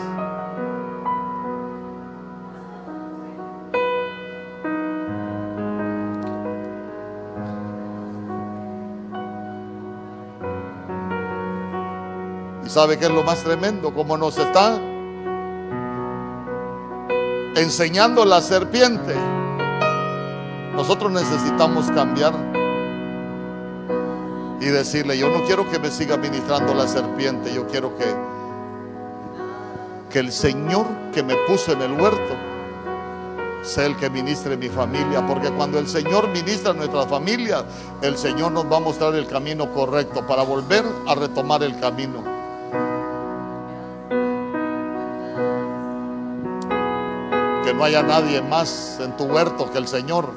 ¿Y sabe qué es lo más tremendo? Como nos está enseñando la serpiente. Nosotros necesitamos cambiar y decirle, yo no quiero que me siga ministrando la serpiente, yo quiero que, que el Señor que me puso en el huerto sea el que ministre mi familia, porque cuando el Señor ministra nuestra familia, el Señor nos va a mostrar el camino correcto para volver a retomar el camino. No haya nadie más en tu huerto que el Señor.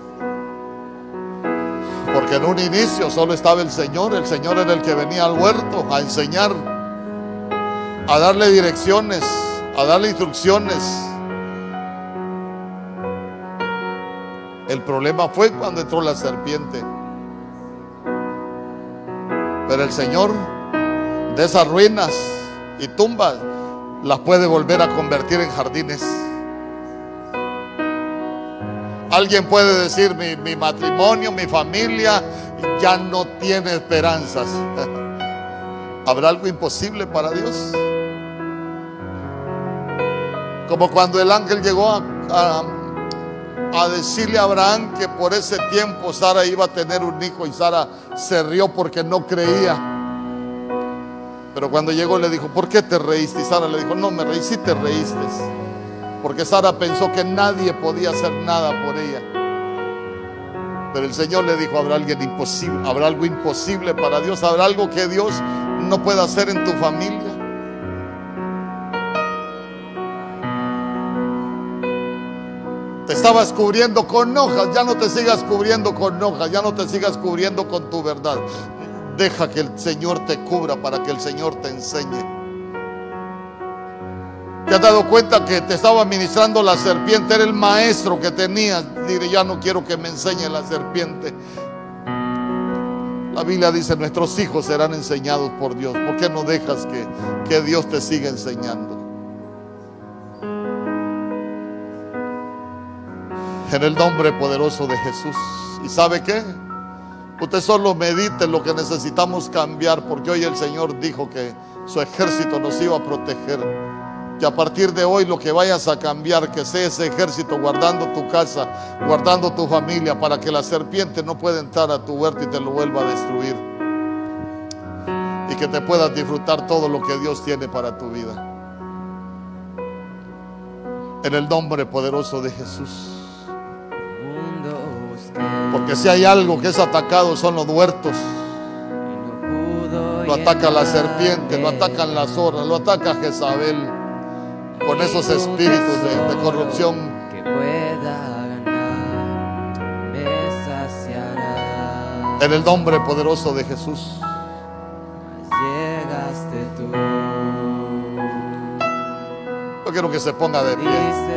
Porque en un inicio solo estaba el Señor, el Señor era el que venía al huerto a enseñar, a darle direcciones, a darle instrucciones. El problema fue cuando entró la serpiente. Pero el Señor de esas ruinas y tumbas las puede volver a convertir en jardines. Alguien puede decir, mi, matrimonio, mi familia ya no tiene esperanzas. ¿Habrá algo imposible para Dios? Como cuando el ángel llegó a, a, a, decirle a Abraham que por ese tiempo Sara iba a tener un hijo y Sara se rió porque no creía. Pero cuando llegó le dijo, ¿por qué te reíste? Y Sara le dijo, no me reí, sí te reíste. Porque Sara pensó que nadie podía hacer nada por ella. Pero el Señor le dijo, habrá alguien imposible, habrá algo imposible para Dios, habrá algo que Dios no pueda hacer en tu familia. Te estabas cubriendo con hojas, ya no te sigas cubriendo con hojas, ya no te sigas cubriendo con tu verdad. Deja que el Señor te cubra para que el Señor te enseñe. ¿Te has dado cuenta que te estaba ministrando la serpiente? Era el maestro que tenías. Dile, ya no quiero que me enseñe la serpiente. La Biblia dice, nuestros hijos serán enseñados por Dios. ¿Por qué no dejas que, que Dios te siga enseñando? En el nombre poderoso de Jesús. ¿Y sabe qué? Usted solo medite lo que necesitamos cambiar, porque hoy el Señor dijo que su ejército nos iba a proteger que a partir de hoy lo que vayas a cambiar, que sea ese ejército guardando tu casa, guardando tu familia, para que la serpiente no pueda entrar a tu huerto y te lo vuelva a destruir. Y que te puedas disfrutar todo lo que Dios tiene para tu vida. En el nombre poderoso de Jesús. Porque si hay algo que es atacado son los huertos. Lo ataca la serpiente, lo atacan las horas, lo ataca Jezabel con esos espíritus de, corrupción. Que pueda ganar, me saciará. En el nombre poderoso de Jesús. Llegaste tú. Yo quiero que se ponga de pie.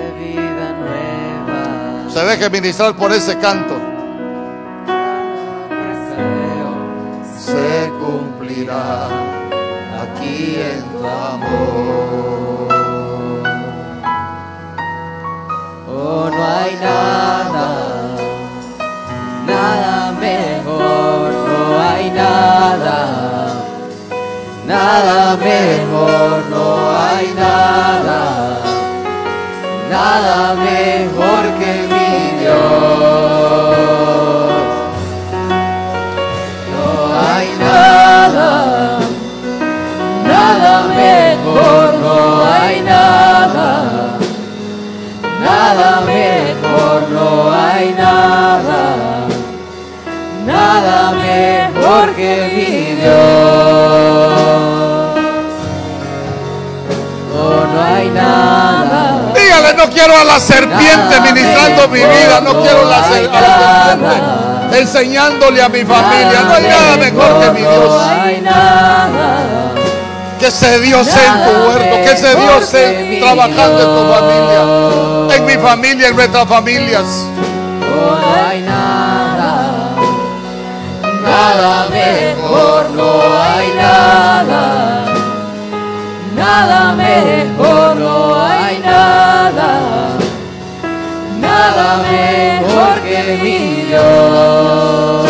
Se deje ministrar por ese canto. Pues se cumplirá aquí en tu amor. No hay nada, nada mejor, no hay nada, nada mejor, no hay nada, nada mejor que mi Dios. Que mi Dios. Oh, no hay nada. Dígale, no quiero a la serpiente ministrando mi vida, no quiero la, a la serpiente enseñándole a mi familia. No hay nada mejor que mi No Dios. hay nada. Que ese Dios sea en tu huerto, que ese Dios sea trabajando en tu familia, en mi familia, en nuestras familias. Nada mejor, no hay nada, nada mejor, no hay nada, nada mejor que mi Dios.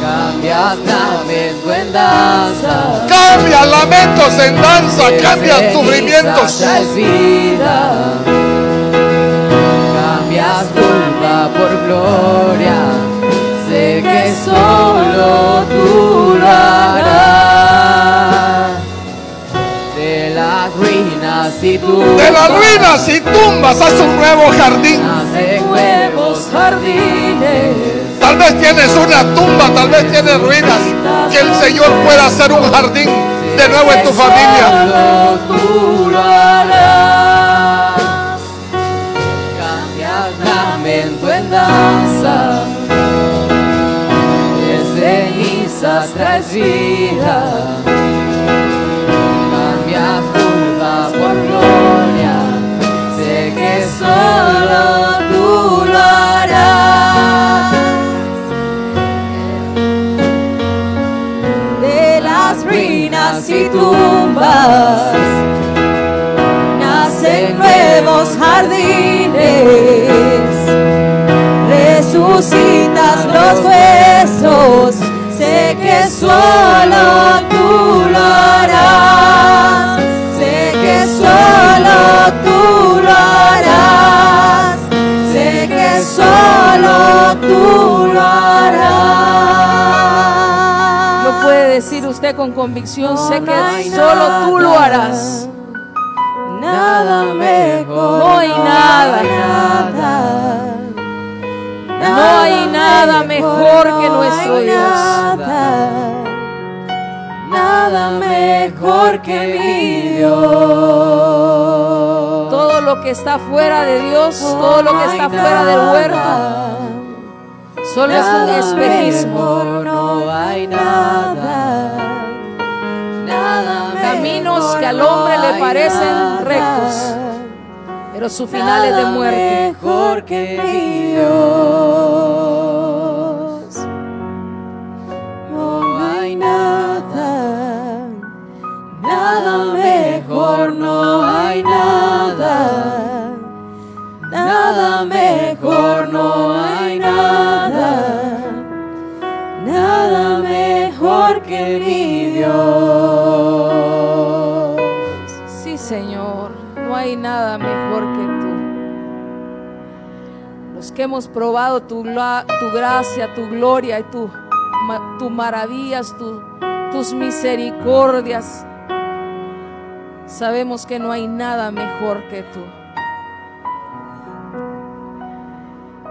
Cambias lamento en danza. Cambia lamentos en danza, cambia sufrimientos. Gloria. Sé que solo tú lo harás. De las ruinas y tú De las ruinas y tumbas haz un nuevo jardín. nacen nuevos jardines. Tal vez tienes una tumba, tal vez tienes ruinas. Que el Señor pueda hacer un jardín de nuevo en tu familia. Solo tú lo harás. En danza. De traes vida. Cambias culpa por gloria. Sé que solo tú lo harás. de las ruinas y tumbas nacen nuevos jardines, resucitas los huesos, sé que solo tú lo harás, sé que solo tú lo harás, sé que solo tú lo harás. Lo puede decir usted con convicción, sé No que hay solo tú lo nada, harás. Nada mejor. No hay nada. No hay nada mejor que nuestro Dios. Nada, mejor que mi Dios. Todo lo que está fuera de Dios, todo lo que está fuera del huerto, solo es un espejismo. No hay nada. Nada Caminos que al hombre le parecen rectos, pero su final es de muerte. Mejor que mi Dios. No hay nada, nada nada mejor que tú. Los que hemos probado tu, tu gracia, tu gloria y tu, tu maravillas, tu- tus misericordias, sabemos que no hay nada mejor que tú.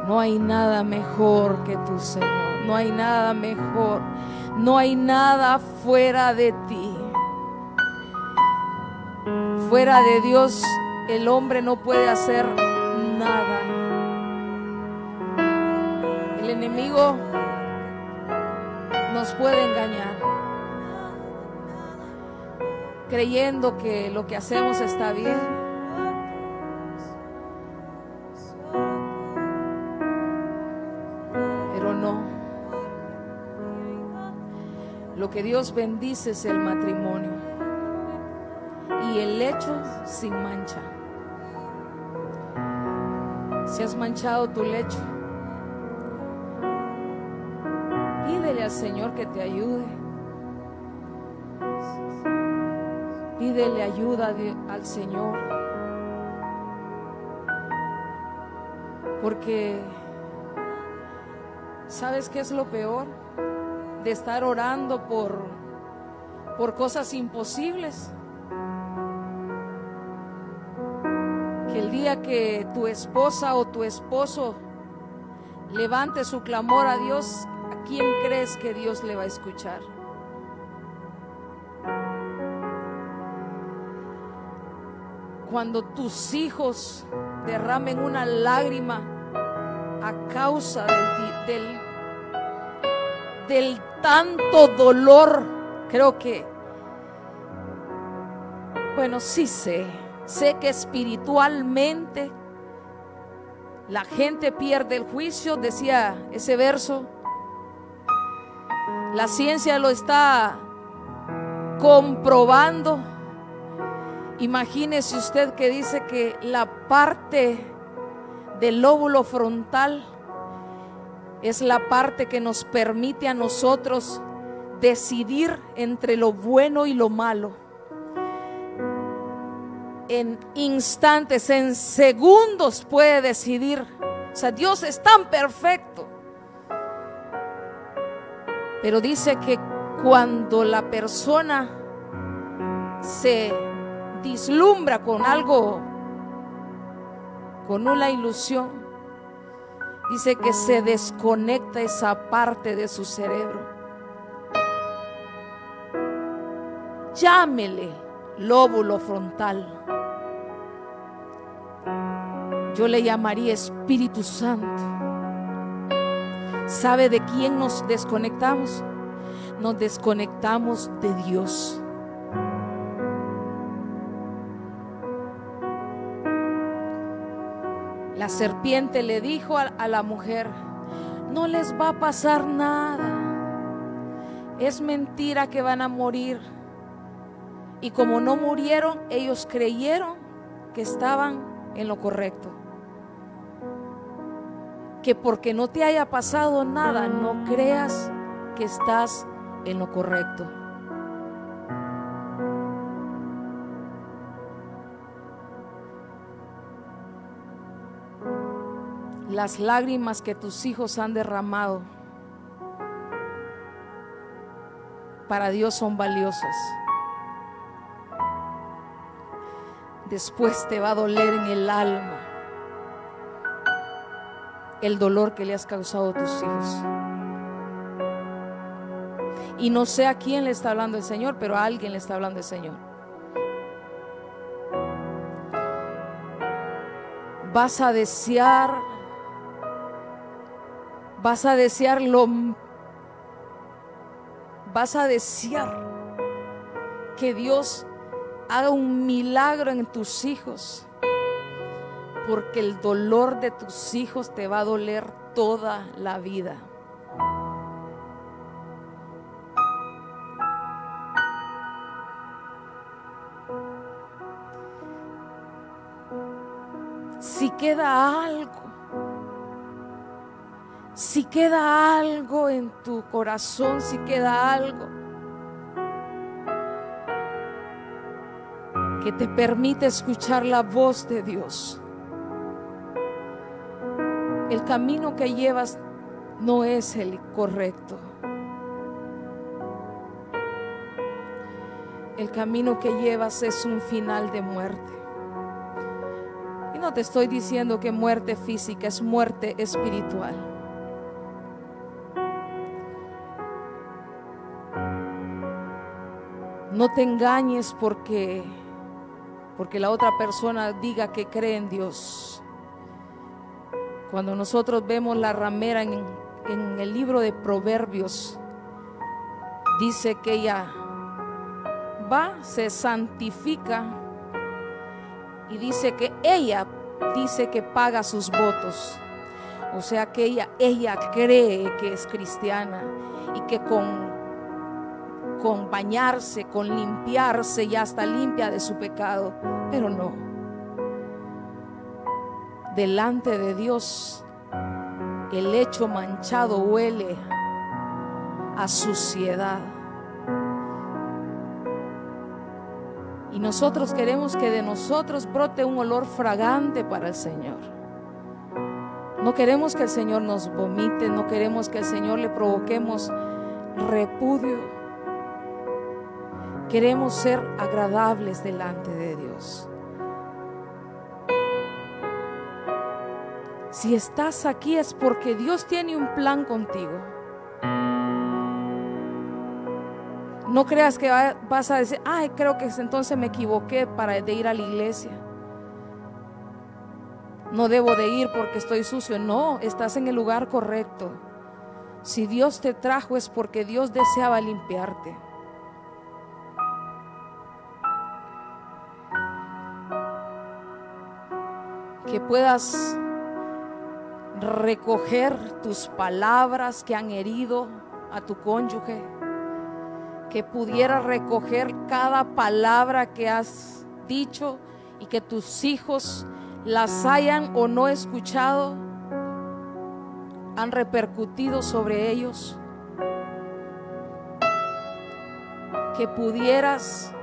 No hay nada mejor que tú, Señor. No hay nada mejor. No hay nada fuera de ti. Fuera de Dios, el hombre no puede hacer nada. El enemigo nos puede engañar, creyendo que lo que hacemos está bien. Pero no. Lo que Dios bendice es el matrimonio y el lecho sin mancha. Si has manchado tu lecho, pídele al Señor que te ayude. Pídele ayuda al Señor. Porque, ¿sabes qué es lo peor? De estar orando por, por cosas imposibles. El día que tu esposa o tu esposo levante su clamor a Dios, ¿a quién crees que Dios le va a escuchar? Cuando tus hijos derramen una lágrima a causa del, del tanto dolor, creo que, bueno, sí sé, sé que espiritualmente la gente pierde el juicio, decía ese verso. La ciencia lo está comprobando. Imagínese usted que dice que la parte del lóbulo frontal es la parte que nos permite a nosotros decidir entre lo bueno y lo malo. En instantes, en segundos puede decidir. O sea, Dios es tan perfecto. Pero dice que cuando la persona se dislumbra con algo, con una ilusión, dice que se desconecta esa parte de su cerebro. Llámele lóbulo frontal. Yo le llamaría Espíritu Santo. ¿Sabe de quién nos desconectamos? Nos desconectamos de Dios. La serpiente le dijo a, la mujer, no les va a pasar nada. Es mentira que van a morir. Y como no murieron, ellos creyeron que estaban en lo correcto. Que porque no te haya pasado nada, no creas que estás en lo correcto. Las lágrimas que tus hijos han derramado para Dios son valiosas. Después te va a doler en el alma el dolor que le has causado a tus hijos. Y no sé a quién le está hablando el Señor, pero a alguien le está hablando el Señor. Vas a desear, vas a desear lo, vas a desear que Dios haga un milagro en tus hijos, porque el dolor de tus hijos te va a doler toda la vida. Si queda algo, si queda algo en tu corazón, si queda algo que te permite escuchar la voz de Dios. El camino que llevas no es el correcto. El camino que llevas es un final de muerte. Y no te estoy diciendo que muerte física es muerte espiritual. No te engañes porque porque la otra persona diga que cree en Dios. Cuando nosotros vemos la ramera en, el libro de Proverbios, dice que ella va, se santifica y dice que ella dice que paga sus votos. O sea que ella, ella cree que es cristiana y que con, con bañarse, con limpiarse y hasta limpia de su pecado, pero no. Delante de Dios, el hecho manchado huele a suciedad. Y nosotros queremos que de nosotros brote un olor fragante para el Señor. No queremos que el Señor nos vomite, no queremos que el Señor le provoquemos repudio. Queremos ser agradables delante de Dios. Si estás aquí es porque Dios tiene un plan contigo. No creas que vas a decir, ay, creo que entonces me equivoqué para de ir a la iglesia. No debo de ir porque estoy sucio. No, estás en el lugar correcto. Si Dios te trajo es porque Dios deseaba limpiarte. Que puedas recoger tus palabras que han herido a tu cónyuge que pudiera recoger cada palabra que has dicho y que tus hijos las hayan o no escuchado, han repercutido sobre ellos. Que pudieras,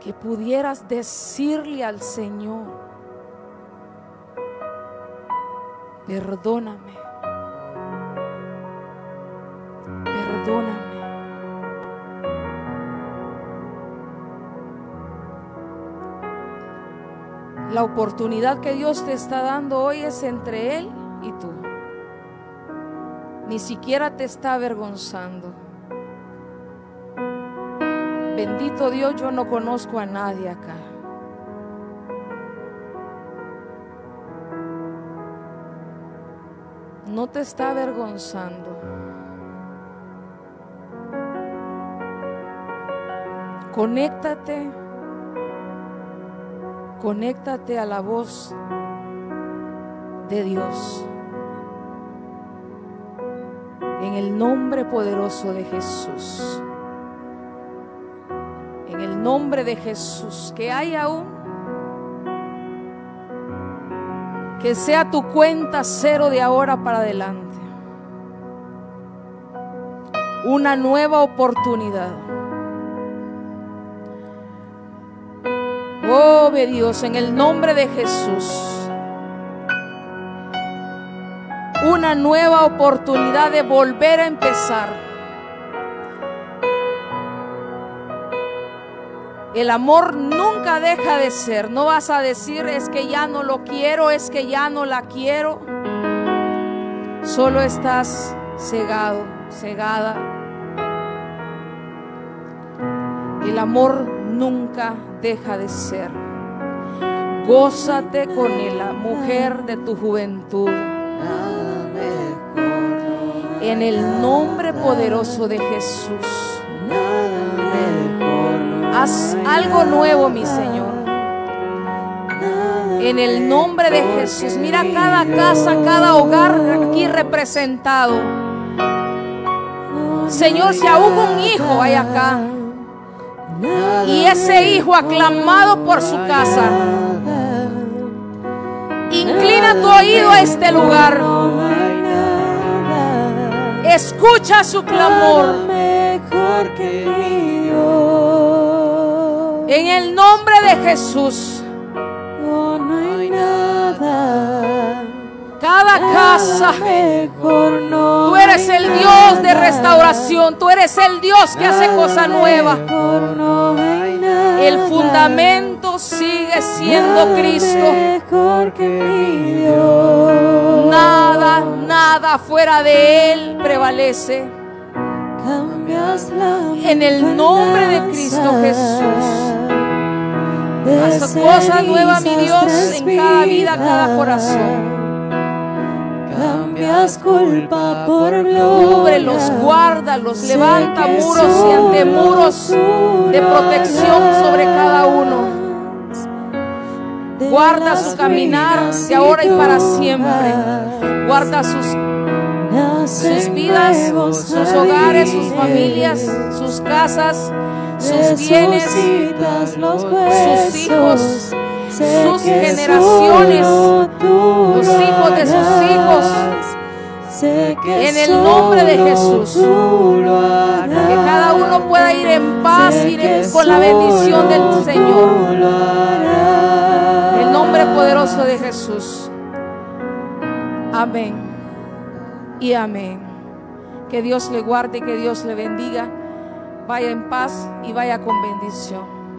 que pudieras decirle al Señor, perdóname. perdóname. La oportunidad que Dios te está dando hoy es entre Él y tú. Ni siquiera te está avergonzando. Bendito Dios, yo no conozco a nadie acá. No te está avergonzando. Conéctate, conéctate a la voz de Dios. En el nombre poderoso de Jesús. En el nombre de Jesús. Que haya aún. Que sea tu cuenta cero de ahora para adelante. Una nueva oportunidad Oh, Dios, en el nombre de Jesús. Una nueva oportunidad de volver a empezar. El amor nunca deja de ser. No vas a decir es que ya no lo quiero, es que ya no la quiero. Solo estás cegado, cegada. El amor nunca deja de ser. Gózate con la mujer de tu juventud. En el nombre poderoso de Jesús. Haz algo nuevo, mi Señor. En el nombre de Jesús. Mira cada casa, cada hogar aquí representado. Señor, si aún un hijo hay acá y ese hijo aclamado por su casa. Inclina tu oído a este lugar. Escucha su clamor. En el nombre de Jesús. No hay nada cada casa. Tú eres el Dios de restauración, tú eres el Dios que hace cosa nueva. El fundamento sigue siendo Cristo. Nada, nada fuera de Él prevalece. En el nombre de Cristo Jesús. Haz cosas nuevas, mi Dios, en cada vida, cada corazón cambias culpa por gloria. los guárdalos, levanta muros y ante muros de protección sobre cada uno. Guarda su caminar de ahora y para siempre. Guarda sus sus vidas, sus hogares, sus familias, sus casas, sus bienes, sus hijos, sus generaciones, los hijos de sus hijos. En el nombre de Jesús, que cada uno pueda ir en paz, ir con la bendición del Señor. El nombre poderoso de Jesús. Amén y amén. Que Dios le guarde, que Dios le bendiga. Vaya en paz y vaya con bendición.